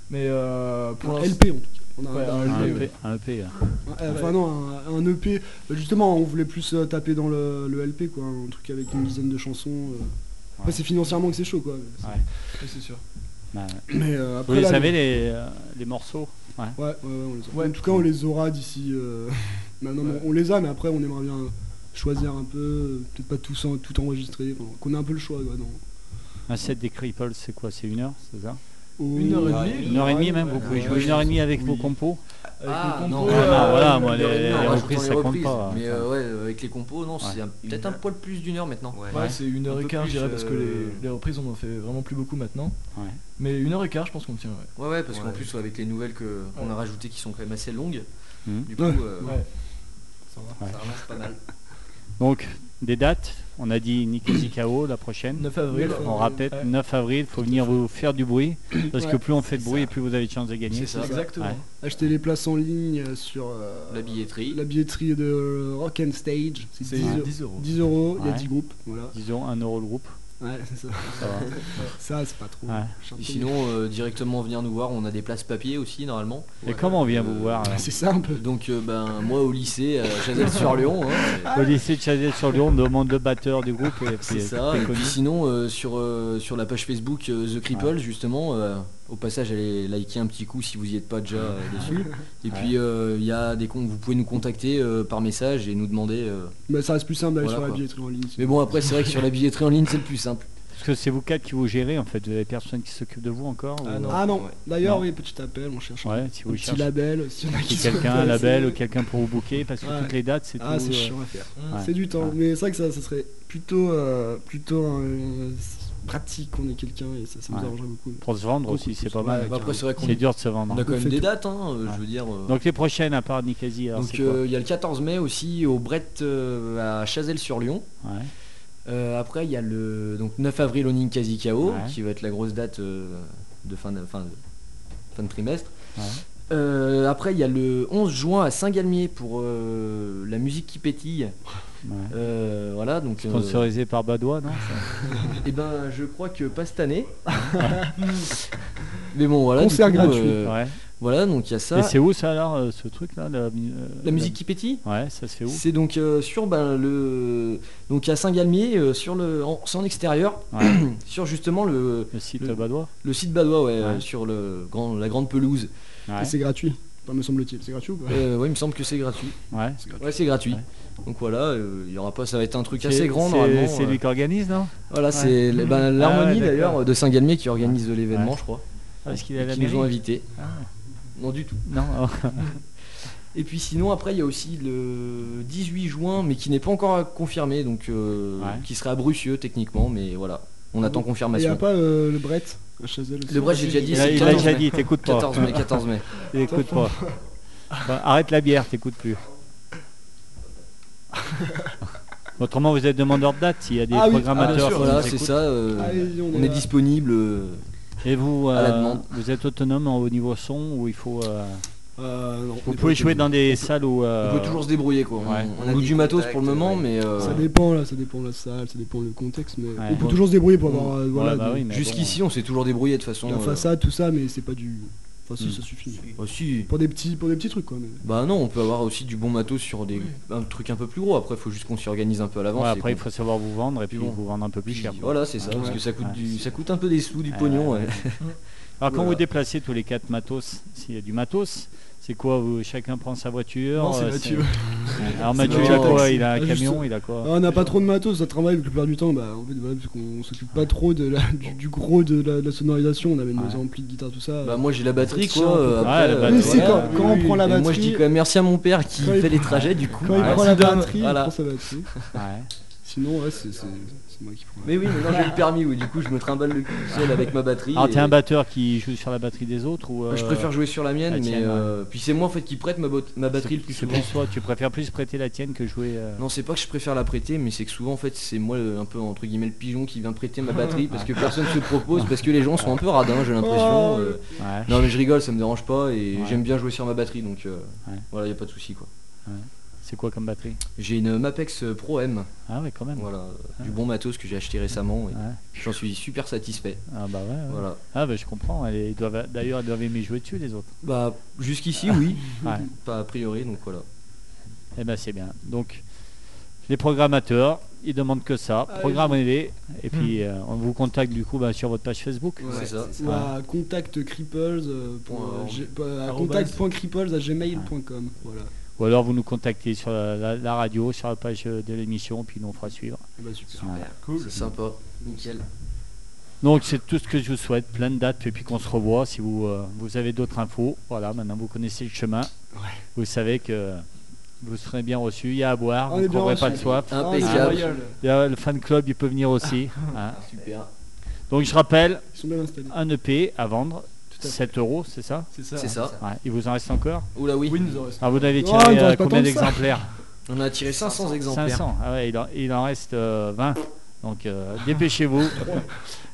Mais euh, pour Un l'instant- LP en tout cas. On a Ouais, un, un EP, un EP, là. un- enfin non, un, un EP. Bah, Justement, on voulait plus euh, taper dans le, le LP, quoi. Un truc avec une dizaine de chansons. euh. Après, c'est financièrement que c'est chaud, quoi. Ouais. Ouais, c'est sûr. Ouais. Mais euh, après, Vous les là, savez les, euh, les morceaux Ouais. Ouais, ouais, ouais, on les a. Ouais. En tout cas, on les aura d'ici. euh, Maintenant, Ouais. on les a, mais après, on aimerait bien choisir un peu, euh, peut-être pas tous en- tout enregistrer, qu'on ait un peu le choix. Quoi, dans... Un set des Cripples, c'est quoi? C'est une heure, c'est ça? Une heure et demie. Une heure et demie même, vous pouvez jouer une heure et demie avec vos compos Avec Ah, non, compo, Ah, non, voilà, moi, Une heure et les- demie, les en rajoutant reprises, les ça compte reprises. pas, Mais euh, ouais, avec les compos, non, c'est peut-être un poil plus d'une heure maintenant. Ouais. Ouais, c'est une heure Un et quart, je dirais, parce que euh, les, les reprises, on en fait vraiment plus beaucoup maintenant. Ouais. Mais une heure et quart, je pense qu'on tient, ouais. Ouais, ouais, parce qu'en plus, avec les nouvelles que- qu'on Ouais. a rajoutées qui sont quand même assez longues, Mhm. du coup, Ouais. euh, Ouais. ça ramasse pas mal. Donc, des dates, on a dit Nick KO la prochaine. 9 avril. On rappelle, Ouais. 9 avril, il faut venir vous faire du bruit, parce que plus on fait de bruit, ça. plus vous avez de chances de gagner. C'est ça. Exactement. Ouais. Acheter les places en ligne sur euh, La billetterie. la billetterie de Rock and Stage. C'est C'est 10, euros. 10 euros. 10 euros, il y a Ouais. 10 groupes. Voilà. Disons 1 euro le groupe. Ouais, c'est ça. Ça c'est pas trop. Ouais. sinon, euh, directement venir nous voir, on a des places papier aussi normalement. Et comment on vient Euh, vous voir alors C'est peu. Donc, euh, ben, moi au lycée, à Chazelle-sur-Lyon, hein, Au lycée de Chazelle-sur-Lyon, on demande le batteur du groupe et c'est puis ça. Et puis sinon, euh, sur, euh, sur la page Facebook euh, The Cripple, justement, euh, au passage, allez liker un petit coup si vous y êtes pas déjà euh, dessus. Et puis, euh, il y a des comptes, vous pouvez nous contacter euh, par message et nous demander. euh, Mais ça reste plus simple d'aller Voilà, sur la billetterie en ligne. Mais bon, après, c'est vrai que sur la billetterie en ligne, c'est le plus simple. Parce que c'est vous quatre qui vous gérez en fait. Vous avez personne qui s'occupe de vous encore Ah ou- non. Ah non, Ouais. d'ailleurs, oui, petit appel, on cherche un Ouais, si vous petit cherchez label. si quelqu'un, un label ou quelqu'un pour vous booker, parce que Ouais. toutes les dates, c'est Ah, tout. c'est euh, chiant à faire. Ouais. C'est du temps, Ouais. mais c'est vrai que ça, ça serait plutôt, euh, plutôt euh, pratique qu'on ait quelqu'un et ça, ça nous Ouais. arrangerait beaucoup. Pour se vendre aussi, c'est pas mal. Bah, après, c'est vrai qu'on C'est dur de se vendre. on a quand même des dates, hein, Ouais. je veux dire. euh, Donc les prochaines, à part Nicasie, donc euh, il y a le 14 mai aussi au Brett euh, à. Ouais. Euh, après, il y a le donc 9 avril au Ninkasi KO, Ouais. qui va être la grosse date euh, de fin de, fin de, fin de trimestre. Euh, après, il y a le 11 juin à Saint-Galmier pour euh, la musique qui pétille. Ouais. Euh, voilà, donc. euh, Sponsorisé par Badois, non eh ben, je crois que pas cette année. Mais bon, voilà. du Concert coup, gratuit. euh, Ouais. Voilà, donc il y a ça. Et c'est où ça alors, ce truc-là la, mu- euh, La musique qui pétille? Ouais, ça se fait où? C'est donc euh, sur ben, le donc à Saint-Galmier euh, sur le en, c'est en extérieur Ouais. sur justement le, Le site Le- Badois le site Badois ouais, euh, Ouais. sur le grand la grande pelouse. Ouais. Et c'est gratuit, enfin, me semble-t-il. C'est gratuit ou pas? Euh, ouais, il me semble que c'est gratuit. Ouais. C'est gratuit. Ouais, c'est gratuit. Ouais. Donc voilà, euh, il y aura pas ça va être un truc C'est- assez grand c'est- normalement. C'est euh. lui qui organise, non? Voilà, c'est ben, l'harmonie Ah ouais, d'ailleurs de Saint-Galmier qui organise l'événement, Ouais. je crois. Ah, Parce qu'il qui nous ont invités. Ah. Non du tout. Non. oh. Et puis sinon après il y a aussi le 18 juin mais qui n'est pas encore confirmé donc euh, Ouais. qui sera à Brucieux techniquement mais voilà. On attend Il n'y a confirmation. pas euh, le Brett à Chazelle aussi Le Brett, j'ai déjà dit, Il a c'est il a 14 déjà dit, t'écoutes pas. 14 mai, 14 mai. T'écoutes pas. Enfin, arrête la bière, t'écoutes plus. Autrement, vous êtes demandeur de date s'il y a des Ah oui, programmateurs. Ah, sûr, voilà, c'est ça. euh, on on est disponible. euh, Et vous, à la demande. vous êtes autonome au niveau son ou il faut. Euh, non, on vous pouvez jouer dans des salles où. euh, On peut toujours se débrouiller quoi. On- ouais. On, On a du matos pour le moment ouais. mais euh, Ça dépend là, ça dépend de la salle, ça dépend le contexte, mais Ouais. on peut toujours se débrouiller pour avoir euh, ouais, voilà, bah oui, jusqu'ici bon, on s'est toujours débrouillé de façon. la euh, façade, tout ça, mais c'est pas du. Enfin, si, Hmm. ça suffit. bah, si. Pour des petits, pour des petits trucs quoi. Mais... Bah non, on peut avoir aussi du bon matos sur des un truc un peu plus gros. Après, il faut juste qu'on s'y organise un peu à l'avance. ouais, après, il faut savoir vous vendre et puis bon. vous vendre un peu plus cher. Voilà, c'est ça, parce que ça coûte du, ça coûte un peu des sous, du pognon. ouais. Alors, quand Voilà. vous déplacez tous les quatre matos, s'il y a du matos, c'est quoi vous, Chacun prend sa voiture Non, c'est euh, Mathieu. Alors, Mathieu, il a à quoi taxi. Il a un Ah, juste- camion Il a quoi Ah, on n'a pas trop de matos, ça travaille la plupart du temps, bah en fait voilà, parce qu'on s'occupe pas trop de la, du, du gros de la, de la sonorisation, on amène Ouais. nos amplis de guitare, tout ça. Bah moi j'ai la batterie quoi. tient un peu. euh, Ouais, après, la batterie. Oui, c'est Ouais, quand, on prend la Et batterie. moi je dis quand même merci à mon père qui Quand il fait les prend- trajets du coup. Quand il prend merci la batterie, Voilà. il prend sa batterie. Ouais. Sinon, ouais, c'est c'est- c'est moi qui prends. Mais oui, maintenant j'ai le permis, oui, du coup je me trimballe le cul seul avec ma batterie. Alors, et- t'es un batteur qui joue sur la batterie des autres ou Bah, Je euh, préfère jouer sur la mienne, la mais tienne, ouais. euh, puis c'est moi en fait qui prête ma, bot- ma batterie le plus C'est souvent. plus toi, tu préfères plus prêter la tienne que jouer. euh, Non, c'est pas que je préfère la prêter, mais c'est que souvent en fait c'est moi euh, un peu entre guillemets le pigeon qui vient prêter ma batterie parce que personne se propose, parce que les gens sont un peu radins, j'ai l'impression. Oh, euh. Ouais. Non mais je rigole, ça me dérange pas et Ouais. j'aime bien jouer sur ma batterie donc euh, Ouais. voilà, y a pas de souci quoi. C'est quoi comme batterie J'ai une Mapex Pro M, Ah ouais, quand même. voilà, euh, Ah. du bon matos que j'ai acheté récemment et Ouais. j'en suis super satisfait. Ah bah ouais. ouais. Voilà. Ah bah je comprends. Et ils doivent, d'ailleurs, ils doivent aimer jouer dessus les autres. Bah jusqu'ici oui, Ouais. pas a priori donc voilà. Eh ben c'est bien. Donc les programmateurs, ils demandent que ça. Allez. Programmez-les. Et puis euh, on vous contacte du coup bah, sur votre page Facebook. Ouais, c'est ça. Ou à contact cripples, euh, pour, euh, à contact.cripples à gmail.com. Voilà. Ou alors vous nous contactez sur la, la- la radio, sur la page euh, de l'émission, puis nous on fera suivre. Eh ben, super. Ouais. Cool. C'est sympa, nickel. Donc c'est tout ce que je vous souhaite, plein de dates, et puis qu'on se revoit si vous, euh, vous avez d'autres infos. Voilà, maintenant vous connaissez le chemin. Vous savez que vous serez bien reçus. Il y a à boire, On vous ne prendrez pas de soif. Ah, Impeccable. Il y a le fan club, il peut venir aussi. hein. Super. Donc je rappelle, Ils sont bien installés. un EP à vendre. 7 euros, c'est ça C'est ça. C'est ça. Ouais, Il vous en reste encore Oula oui. Oui, nous en reste. Alors vous avez Oh, tiré il euh, reste pas combien tant que ça. d'exemplaires On a tiré 500 exemplaires. 500. Ah ouais, il, en, il en reste euh, 20. Donc euh, dépêchez-vous.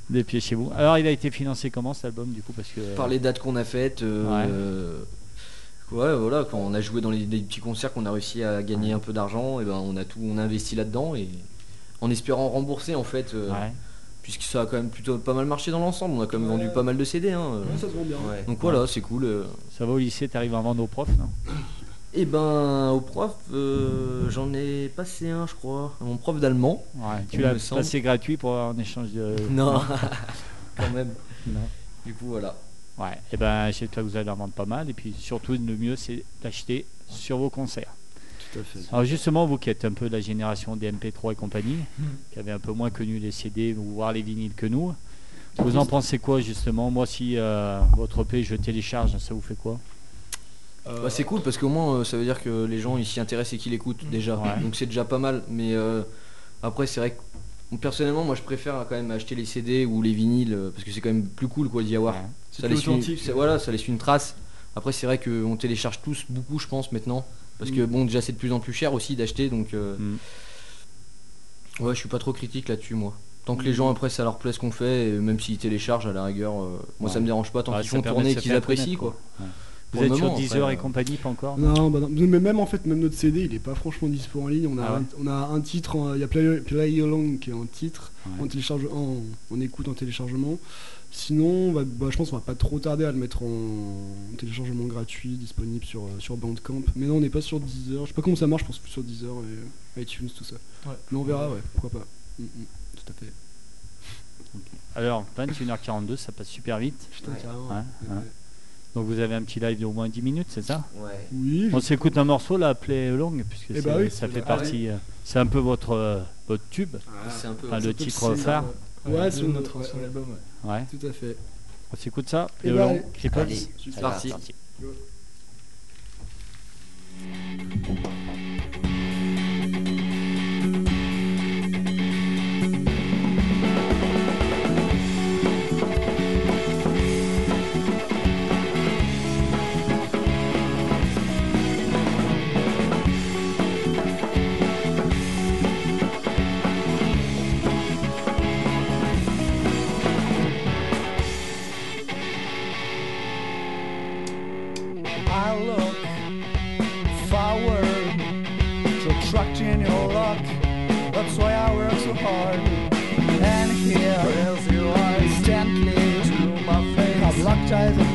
dépêchez-vous. Alors il a été financé comment cet album du coup parce que Par les dates qu'on a faites. euh, ouais. voilà, quand on a joué dans les, les petits concerts qu'on a réussi à gagner un peu d'argent, et ben on a tout, on a investi là-dedans et en espérant rembourser en fait, euh, Ouais. Puisque ça a quand même plutôt pas mal marché dans l'ensemble. On a quand même Ouais. vendu pas mal de CD. Hein. Ouais, ça se vend bien. Ouais. Donc voilà, c'est cool. euh. Ça va au lycée, t'arrives à vendre aux profs, non? Et ben au prof, euh, j'en ai passé un, je crois, à mon prof d'allemand. Ouais. Tu l'as passé gratuit pour avoir un échange de. Non, quand même. Non. Du coup voilà. Ouais. Et ben j'espère que vous allez en vendre pas mal. Et puis surtout le mieux c'est d'acheter sur vos concerts. Tout à fait. Alors justement, vous qui êtes un peu de la génération des MP3 et compagnie, Mhm. qui avez un peu moins connu les CD ou voir les vinyles que nous, vous en pensez quoi justement? Moi, si euh, votre EP, je télécharge, ça vous fait quoi? Euh, Bah, c'est cool parce qu'au moins euh, ça veut dire que les gens ils s'y intéressent et qu'ils l'écoutent Mm. déjà. Ouais. Donc c'est déjà pas mal. Mais euh, après c'est vrai que bon, personnellement moi je préfère quand même acheter les CD ou les vinyles parce que c'est quand même plus cool quoi d'y avoir. Ouais. Ça laisse une, voilà, ça laisse une trace. Après c'est vrai qu'on télécharge tous beaucoup je pense maintenant. Parce que Mm. bon déjà c'est de plus en plus cher aussi d'acheter donc euh, Mm. ouais je suis pas trop critique là-dessus moi. Tant que les gens après ça leur plaît ce qu'on fait, et même s'ils téléchargent à la rigueur, euh, moi ça me dérange pas tant Ouais, qu'ils ça font permet tourner et se qu'ils faire apprécient connaître, quoi. Ouais. Pour Vous le êtes sur moment, Deezer après, et euh, compagnie, pas encore Non, bah non, mais même en fait, même notre CD, il est pas franchement dispo en ligne. On a, Ah ouais un, on a un titre, en- il y a Play, Play Along qui est titre, Ouais. en, télécharge, en, en écoute, en téléchargement. Sinon, on va- bah, je pense qu'on va pas trop tarder à le mettre en, téléchargement gratuit, disponible sur, euh, sur Bandcamp. Mais non, on n'est pas sur Deezer. Je sais pas comment ça marche, je pense plus sur Deezer et iTunes, tout ça. Ouais. Mais on verra, ouais, pourquoi pas. Mm, mm, tout à fait. Alors, 21h42, ça passe super vite. Putain, Ouais. Ouais. ouais. Donc vous avez un petit live d'au moins 10 minutes, c'est ça? Ouais. Oui, On s'écoute un morceau là, Play Along, puisque Eh c'est- bah oui. ça fait Ah partie. euh, c'est un peu votre, euh, votre tube, C'est un peu enfin, le titre c'est- phare. Ouais, Ouais, c'est notre- notre ouais, ancien ouais. album. Ouais. Tout à fait. On s'écoute ça Eh bah, Along, allez. Cripples Allez, C'est parti. parti. That's why I work so hard. And here is you are instantly to my face. I've locked eyes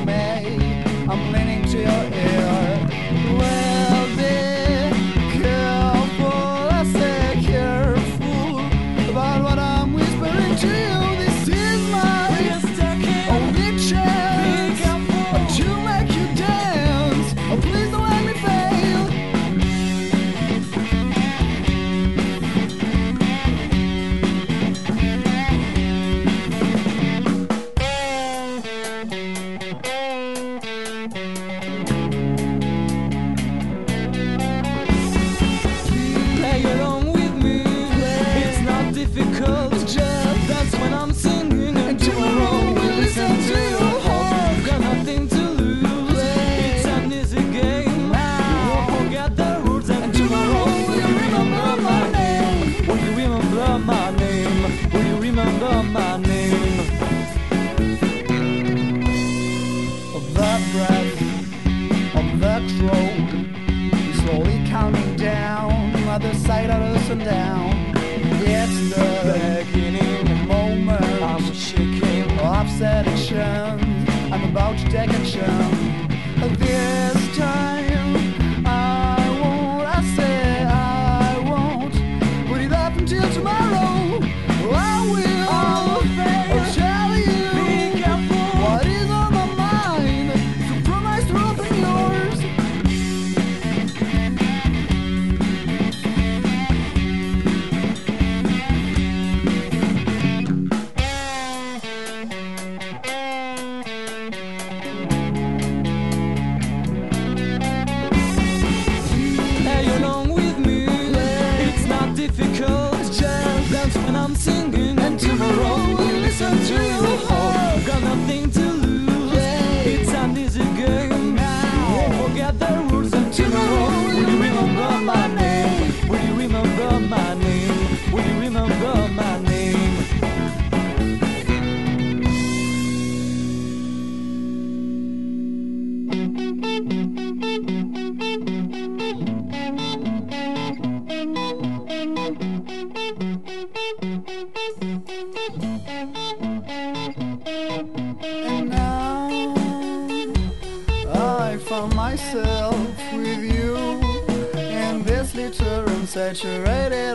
saturated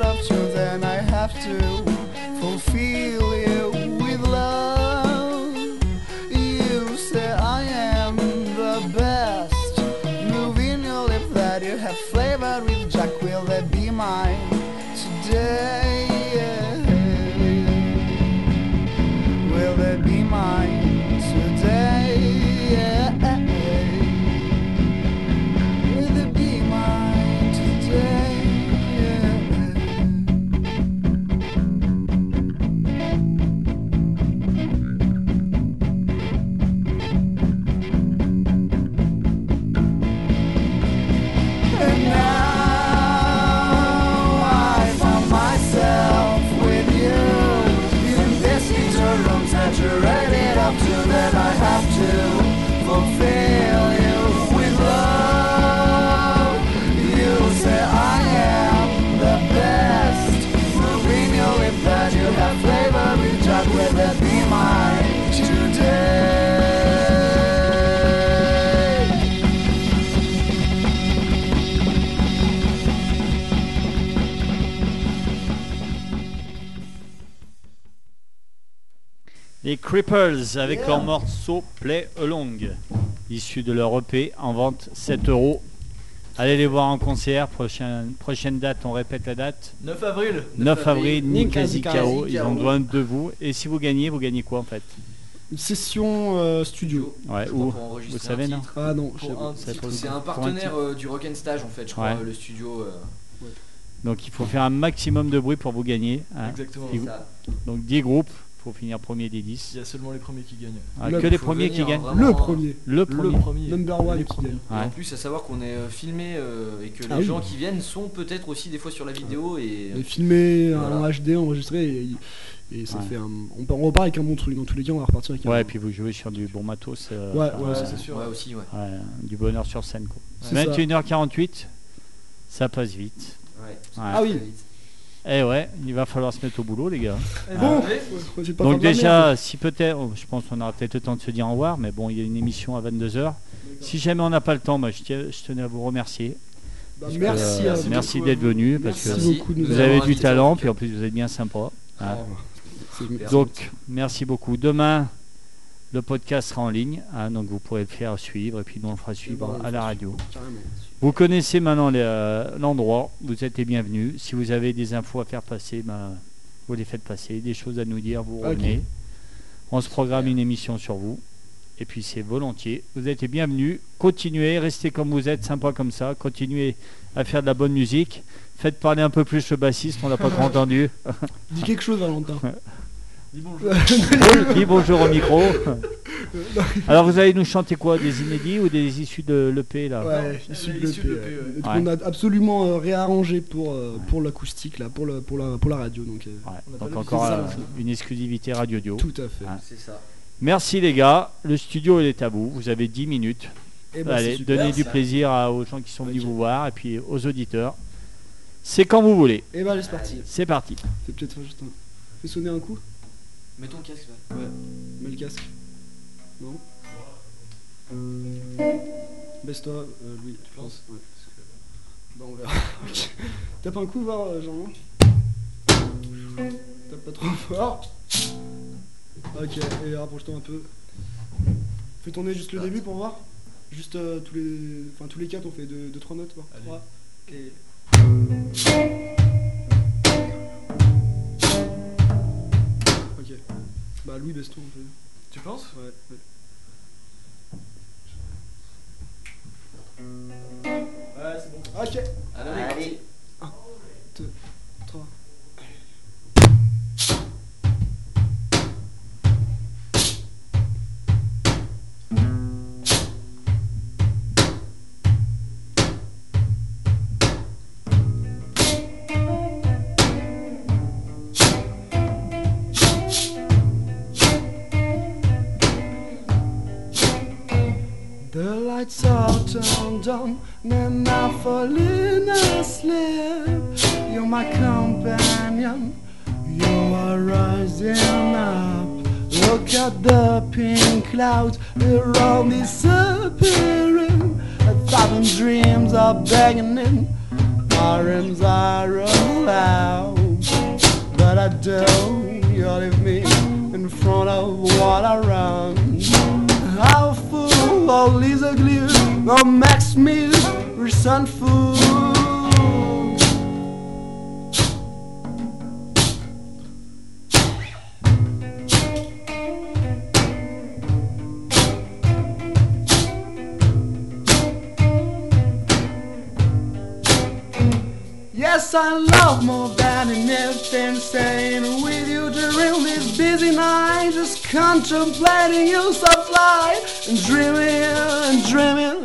Cripples avec leur morceau Play Along, issu de leur EP en vente 7 euros. Allez les voir en concert, prochaine, prochaine date, on répète la date. 9 avril 9 avril, Ninkasi Ninkasi ils ont besoin de vous. Et si vous gagnez, vous gagnez quoi en fait? Une session euh, studio. Ouais, enregistrer Vous savez, un non? titre. Ah non, je sais Pour pas. un c'est un partenaire euh, du Rock Stage en fait, je crois, Ouais. euh, le studio. euh, Donc il faut faire un maximum de bruit pour vous gagner. hein. Exactement. Vous- Donc 10 groupes pour finir premier des 10. Il y a seulement les premiers qui gagnent. Ah, Le- que les faut premiers venir, qui gagnent. vraiment, Le hein. premier. Le premier. Le premier. Number one Les qui premiers. gagne. Et Ouais. en plus, à savoir qu'on est euh, filmé euh, et que les Ah oui. gens qui viennent sont peut-être aussi des fois sur la vidéo et On est filmé Voilà. en HD, enregistré et, et ça Ouais. fait un. On, part- on repart avec un bon truc. Dans tous les cas, on va repartir avec un. Ouais, et puis vous jouez sur du bon matos. euh, Ouais, ouais, euh, c'est sûr. ouais aussi ouais. ouais, du bonheur sur scène. Quoi. C'est ça. 21h48, ça passe vite. Ouais. Ouais. Ah oui. Eh ouais, il va falloir se mettre au boulot, les gars. Bon, faut- faut pas Donc déjà, merde. si peut-être, oh, je pense qu'on aura peut-être le temps de se dire au revoir, mais bon, il y a une émission à 22h. Si jamais on n'a pas le temps, bah, je, tiens- je tenais à vous remercier. Bah, merci. euh, à merci vous. merci beaucoup d'être venu, parce que beaucoup vous avez du talent, puis en plus vous êtes bien sympa. hein. Super. Donc, merci beaucoup. Demain, le podcast sera en ligne, hein, donc vous pourrez le faire suivre, et puis nous on le fera suivre ben, on le à la radio. Carrément. Vous connaissez maintenant euh, l'endroit, vous êtes les bienvenus. Si vous avez des infos à faire passer, ben, vous les faites passer, des choses à nous dire, vous revenez. On se programme une émission sur vous. Et puis c'est volontiers. Vous êtes les bienvenus. Continuez, restez comme vous êtes, sympa comme ça. Continuez à faire de la bonne musique. Faites parler un peu plus le bassiste, on l'a pas trop entendu. Dis quelque chose, Valentin. Dis bonjour. Dis bonjour au micro. Alors vous allez nous chanter quoi Des inédits ou des issus de l'EP là Ouais, Non, issu de l'EP. ouais. qu'on a absolument euh, réarrangé pour, euh, pour l'acoustique, là, pour, le, pour, la, pour la radio. Donc, euh, Ouais, On Donc encore ça, euh, une exclusivité Radio Dio. tout à fait. C'est ça. Merci les gars, le studio il est à vous, vous avez 10 minutes. Et bah, Allez, super, donnez du plaisir à- aux gens qui sont venus vous voir et puis aux auditeurs. C'est quand vous voulez, Et bah, allez, c'est parti. c'est parti. Fais peut-être juste un. Fais sonner un coup. Mets ton casque. là. Mets le casque. Non Baisse-toi, euh, Louis. Tu penses Ouais. Bah, on verra. Ok. Tape un coup, voir, euh, Jean. Tape pas trop fort. Ok, et rapproche-toi un peu. Fais tourner juste le début pour voir. Juste euh, tous les. Enfin tous les quatre on fait 2-3 notes voir. Allez. 3. Ok. Bah Louis un peu. Tu penses? Ouais, ouais. Ouais, c'est bon. Ok. Allez, Allez. 3. Turned on and I fall in asleep. You're my companion. You are rising up. Look at the pink clouds, they're all disappearing. A thousand dreams are begging in. My dreams are allowed. But I don't, you leave me in front of what I run. How full of Lisa Glue the Max me resentful. Yes, I love more than anything Staying with you during this busy night Just contemplating you so fly And dreaming and dreaming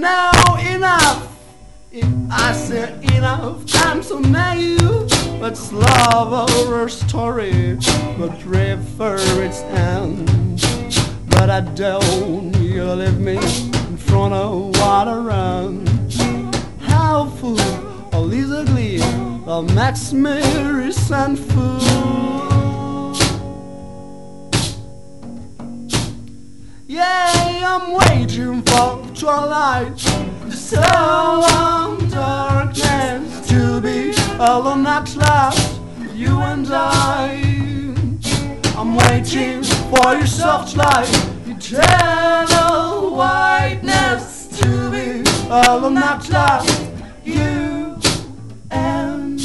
now enough. If I say enough, I'm so naive. Let's love our story, but prefer its end. But I don't, you leave me in front of water run. How fool, is ugly, all makes me resentful. Yeah, I'm waiting for twilight, the solemn darkness to be alone at last. You and I, I'm waiting for your soft light, eternal whiteness to be alone at last. You and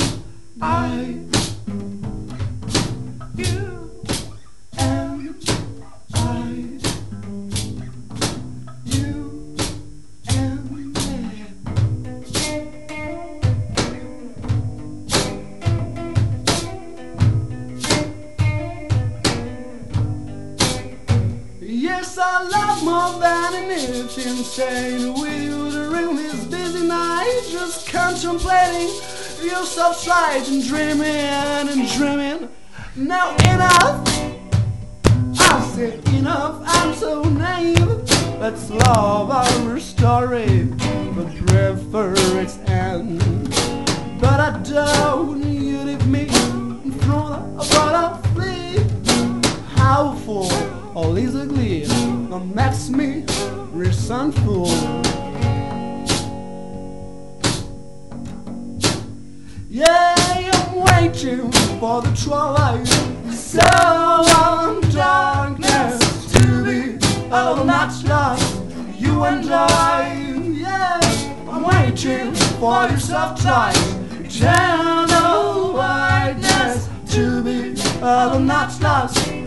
I. love more than anything staying with you during this busy night. Just contemplating your soft side and dreaming and dreaming. Now enough. I said enough, I'm so naive. Let's love our story, but prefer its end. But I don't, you leave me in front of flee. How full all is ugly, makes me resentful. Yeah, I'm waiting for the twilight, so on darkness to be all night lost. You and I, yeah, I'm waiting for your soft light, eternal whiteness to be all night lost.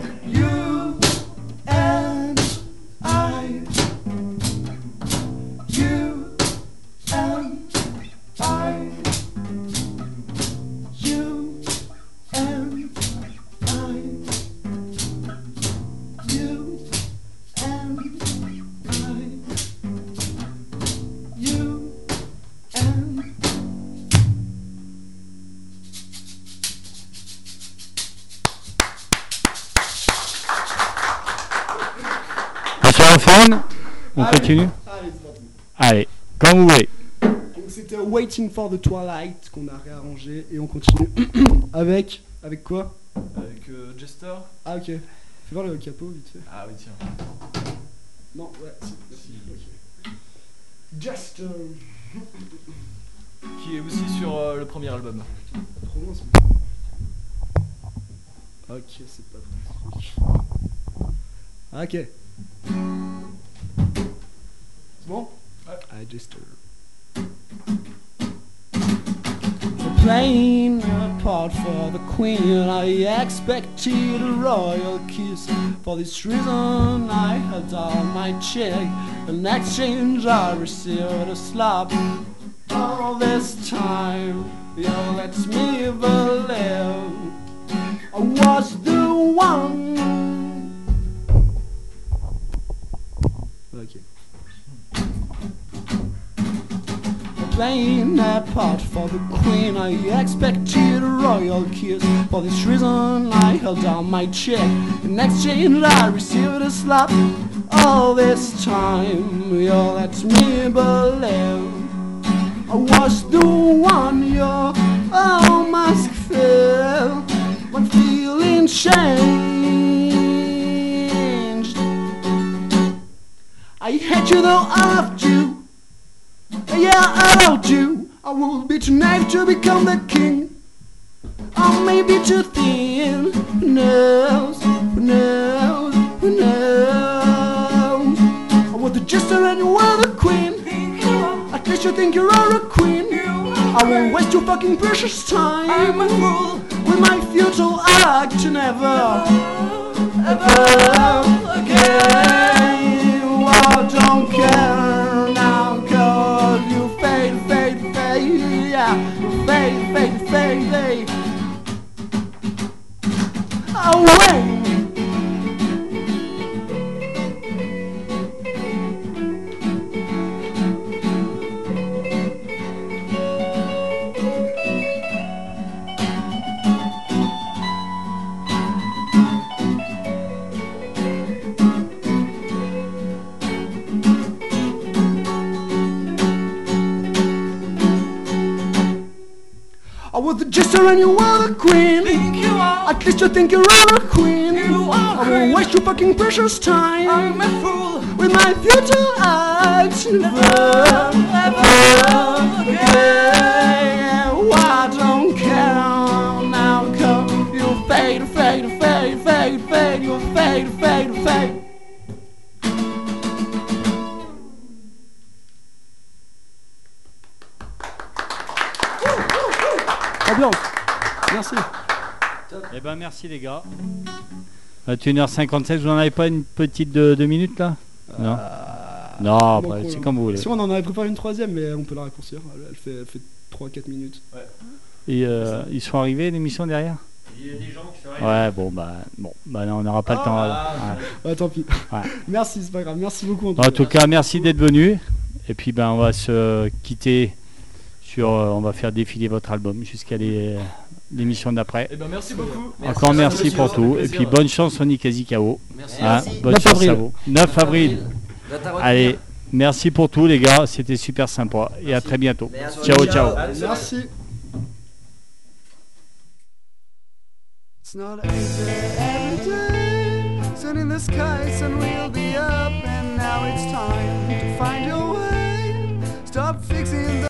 Allez. continue Allez, c'est parti. Allez, quand vous voulez. Donc c'était Waiting for the Twilight qu'on a réarrangé et on continue avec avec quoi? Avec euh, Jester Ah ok. Fais voir le capot vite fait. Ah oui, tiens. Non, ouais, si. Si. ok. Just euh, Qui est aussi sur euh, le premier album. trop Ok, c'est pas pratique. Ok. Just Playing a part for the queen, I expected a royal kiss. For this reason, I held out my check. In exchange, I received a slap. All this time, you let me believe I was the one. Okay. Playing that part for the queen, I expected a royal kiss. For this reason, I held down my check. In exchange, I received a slap. All this time, you let me believe I was the one your oh mask fell when feeling changed. I hate you though loved you. Yeah, I loved you. I would be too naive to become the king. I may be too thin. Who knows? Who knows? Who knows? I was the jester and you were the queen. At least you think you are a queen. I won't waste your fucking precious time. I'm a fool with my futile act to never, ever again. Well, don't care baby. Away. The jester and you are the queen. At least you think you're a queen. I won't waste your fucking precious time. I'm a fool with my futile acts. Never, never again. I don't care now. Come, you fade, fade, fade, fade, fade. You fade, fade, fade. Ben merci les gars. 21h57, vous n'en avez pas une petite de 2 minutes là? Non? Non, donc, bah, c'est comme vous voulez. Si on en avait préparé une troisième, mais on peut la raccourcir. Elle, elle fait, elle fait 3-4 minutes. Et euh, ils sont arrivés l'émission derrière? Il y a des gens qui sont Ouais, bon bah bon, bah non, on n'aura pas le temps. alors. Ouais. Ouais, tant pis. Ouais. Merci, c'est pas grave. Merci beaucoup. En tout cas, merci d'être venu. Et puis ben on va se quitter sur euh, on va faire défiler votre album jusqu'à les- l'émission d'après. Eh ben merci beaucoup. Encore merci Merci, pour tout. Et puis bonne chance Sonic Azikao. Merci. Hein, Merci. bonne 9 chance avril. à vous. 9 avril. Allez, merci pour tout les gars, c'était super sympa et à très bientôt. Merci. Ciao ciao. Merci. It's not easy every day. Sun in the sky, sun will be up, and now it's time to find your way. Stop fixing the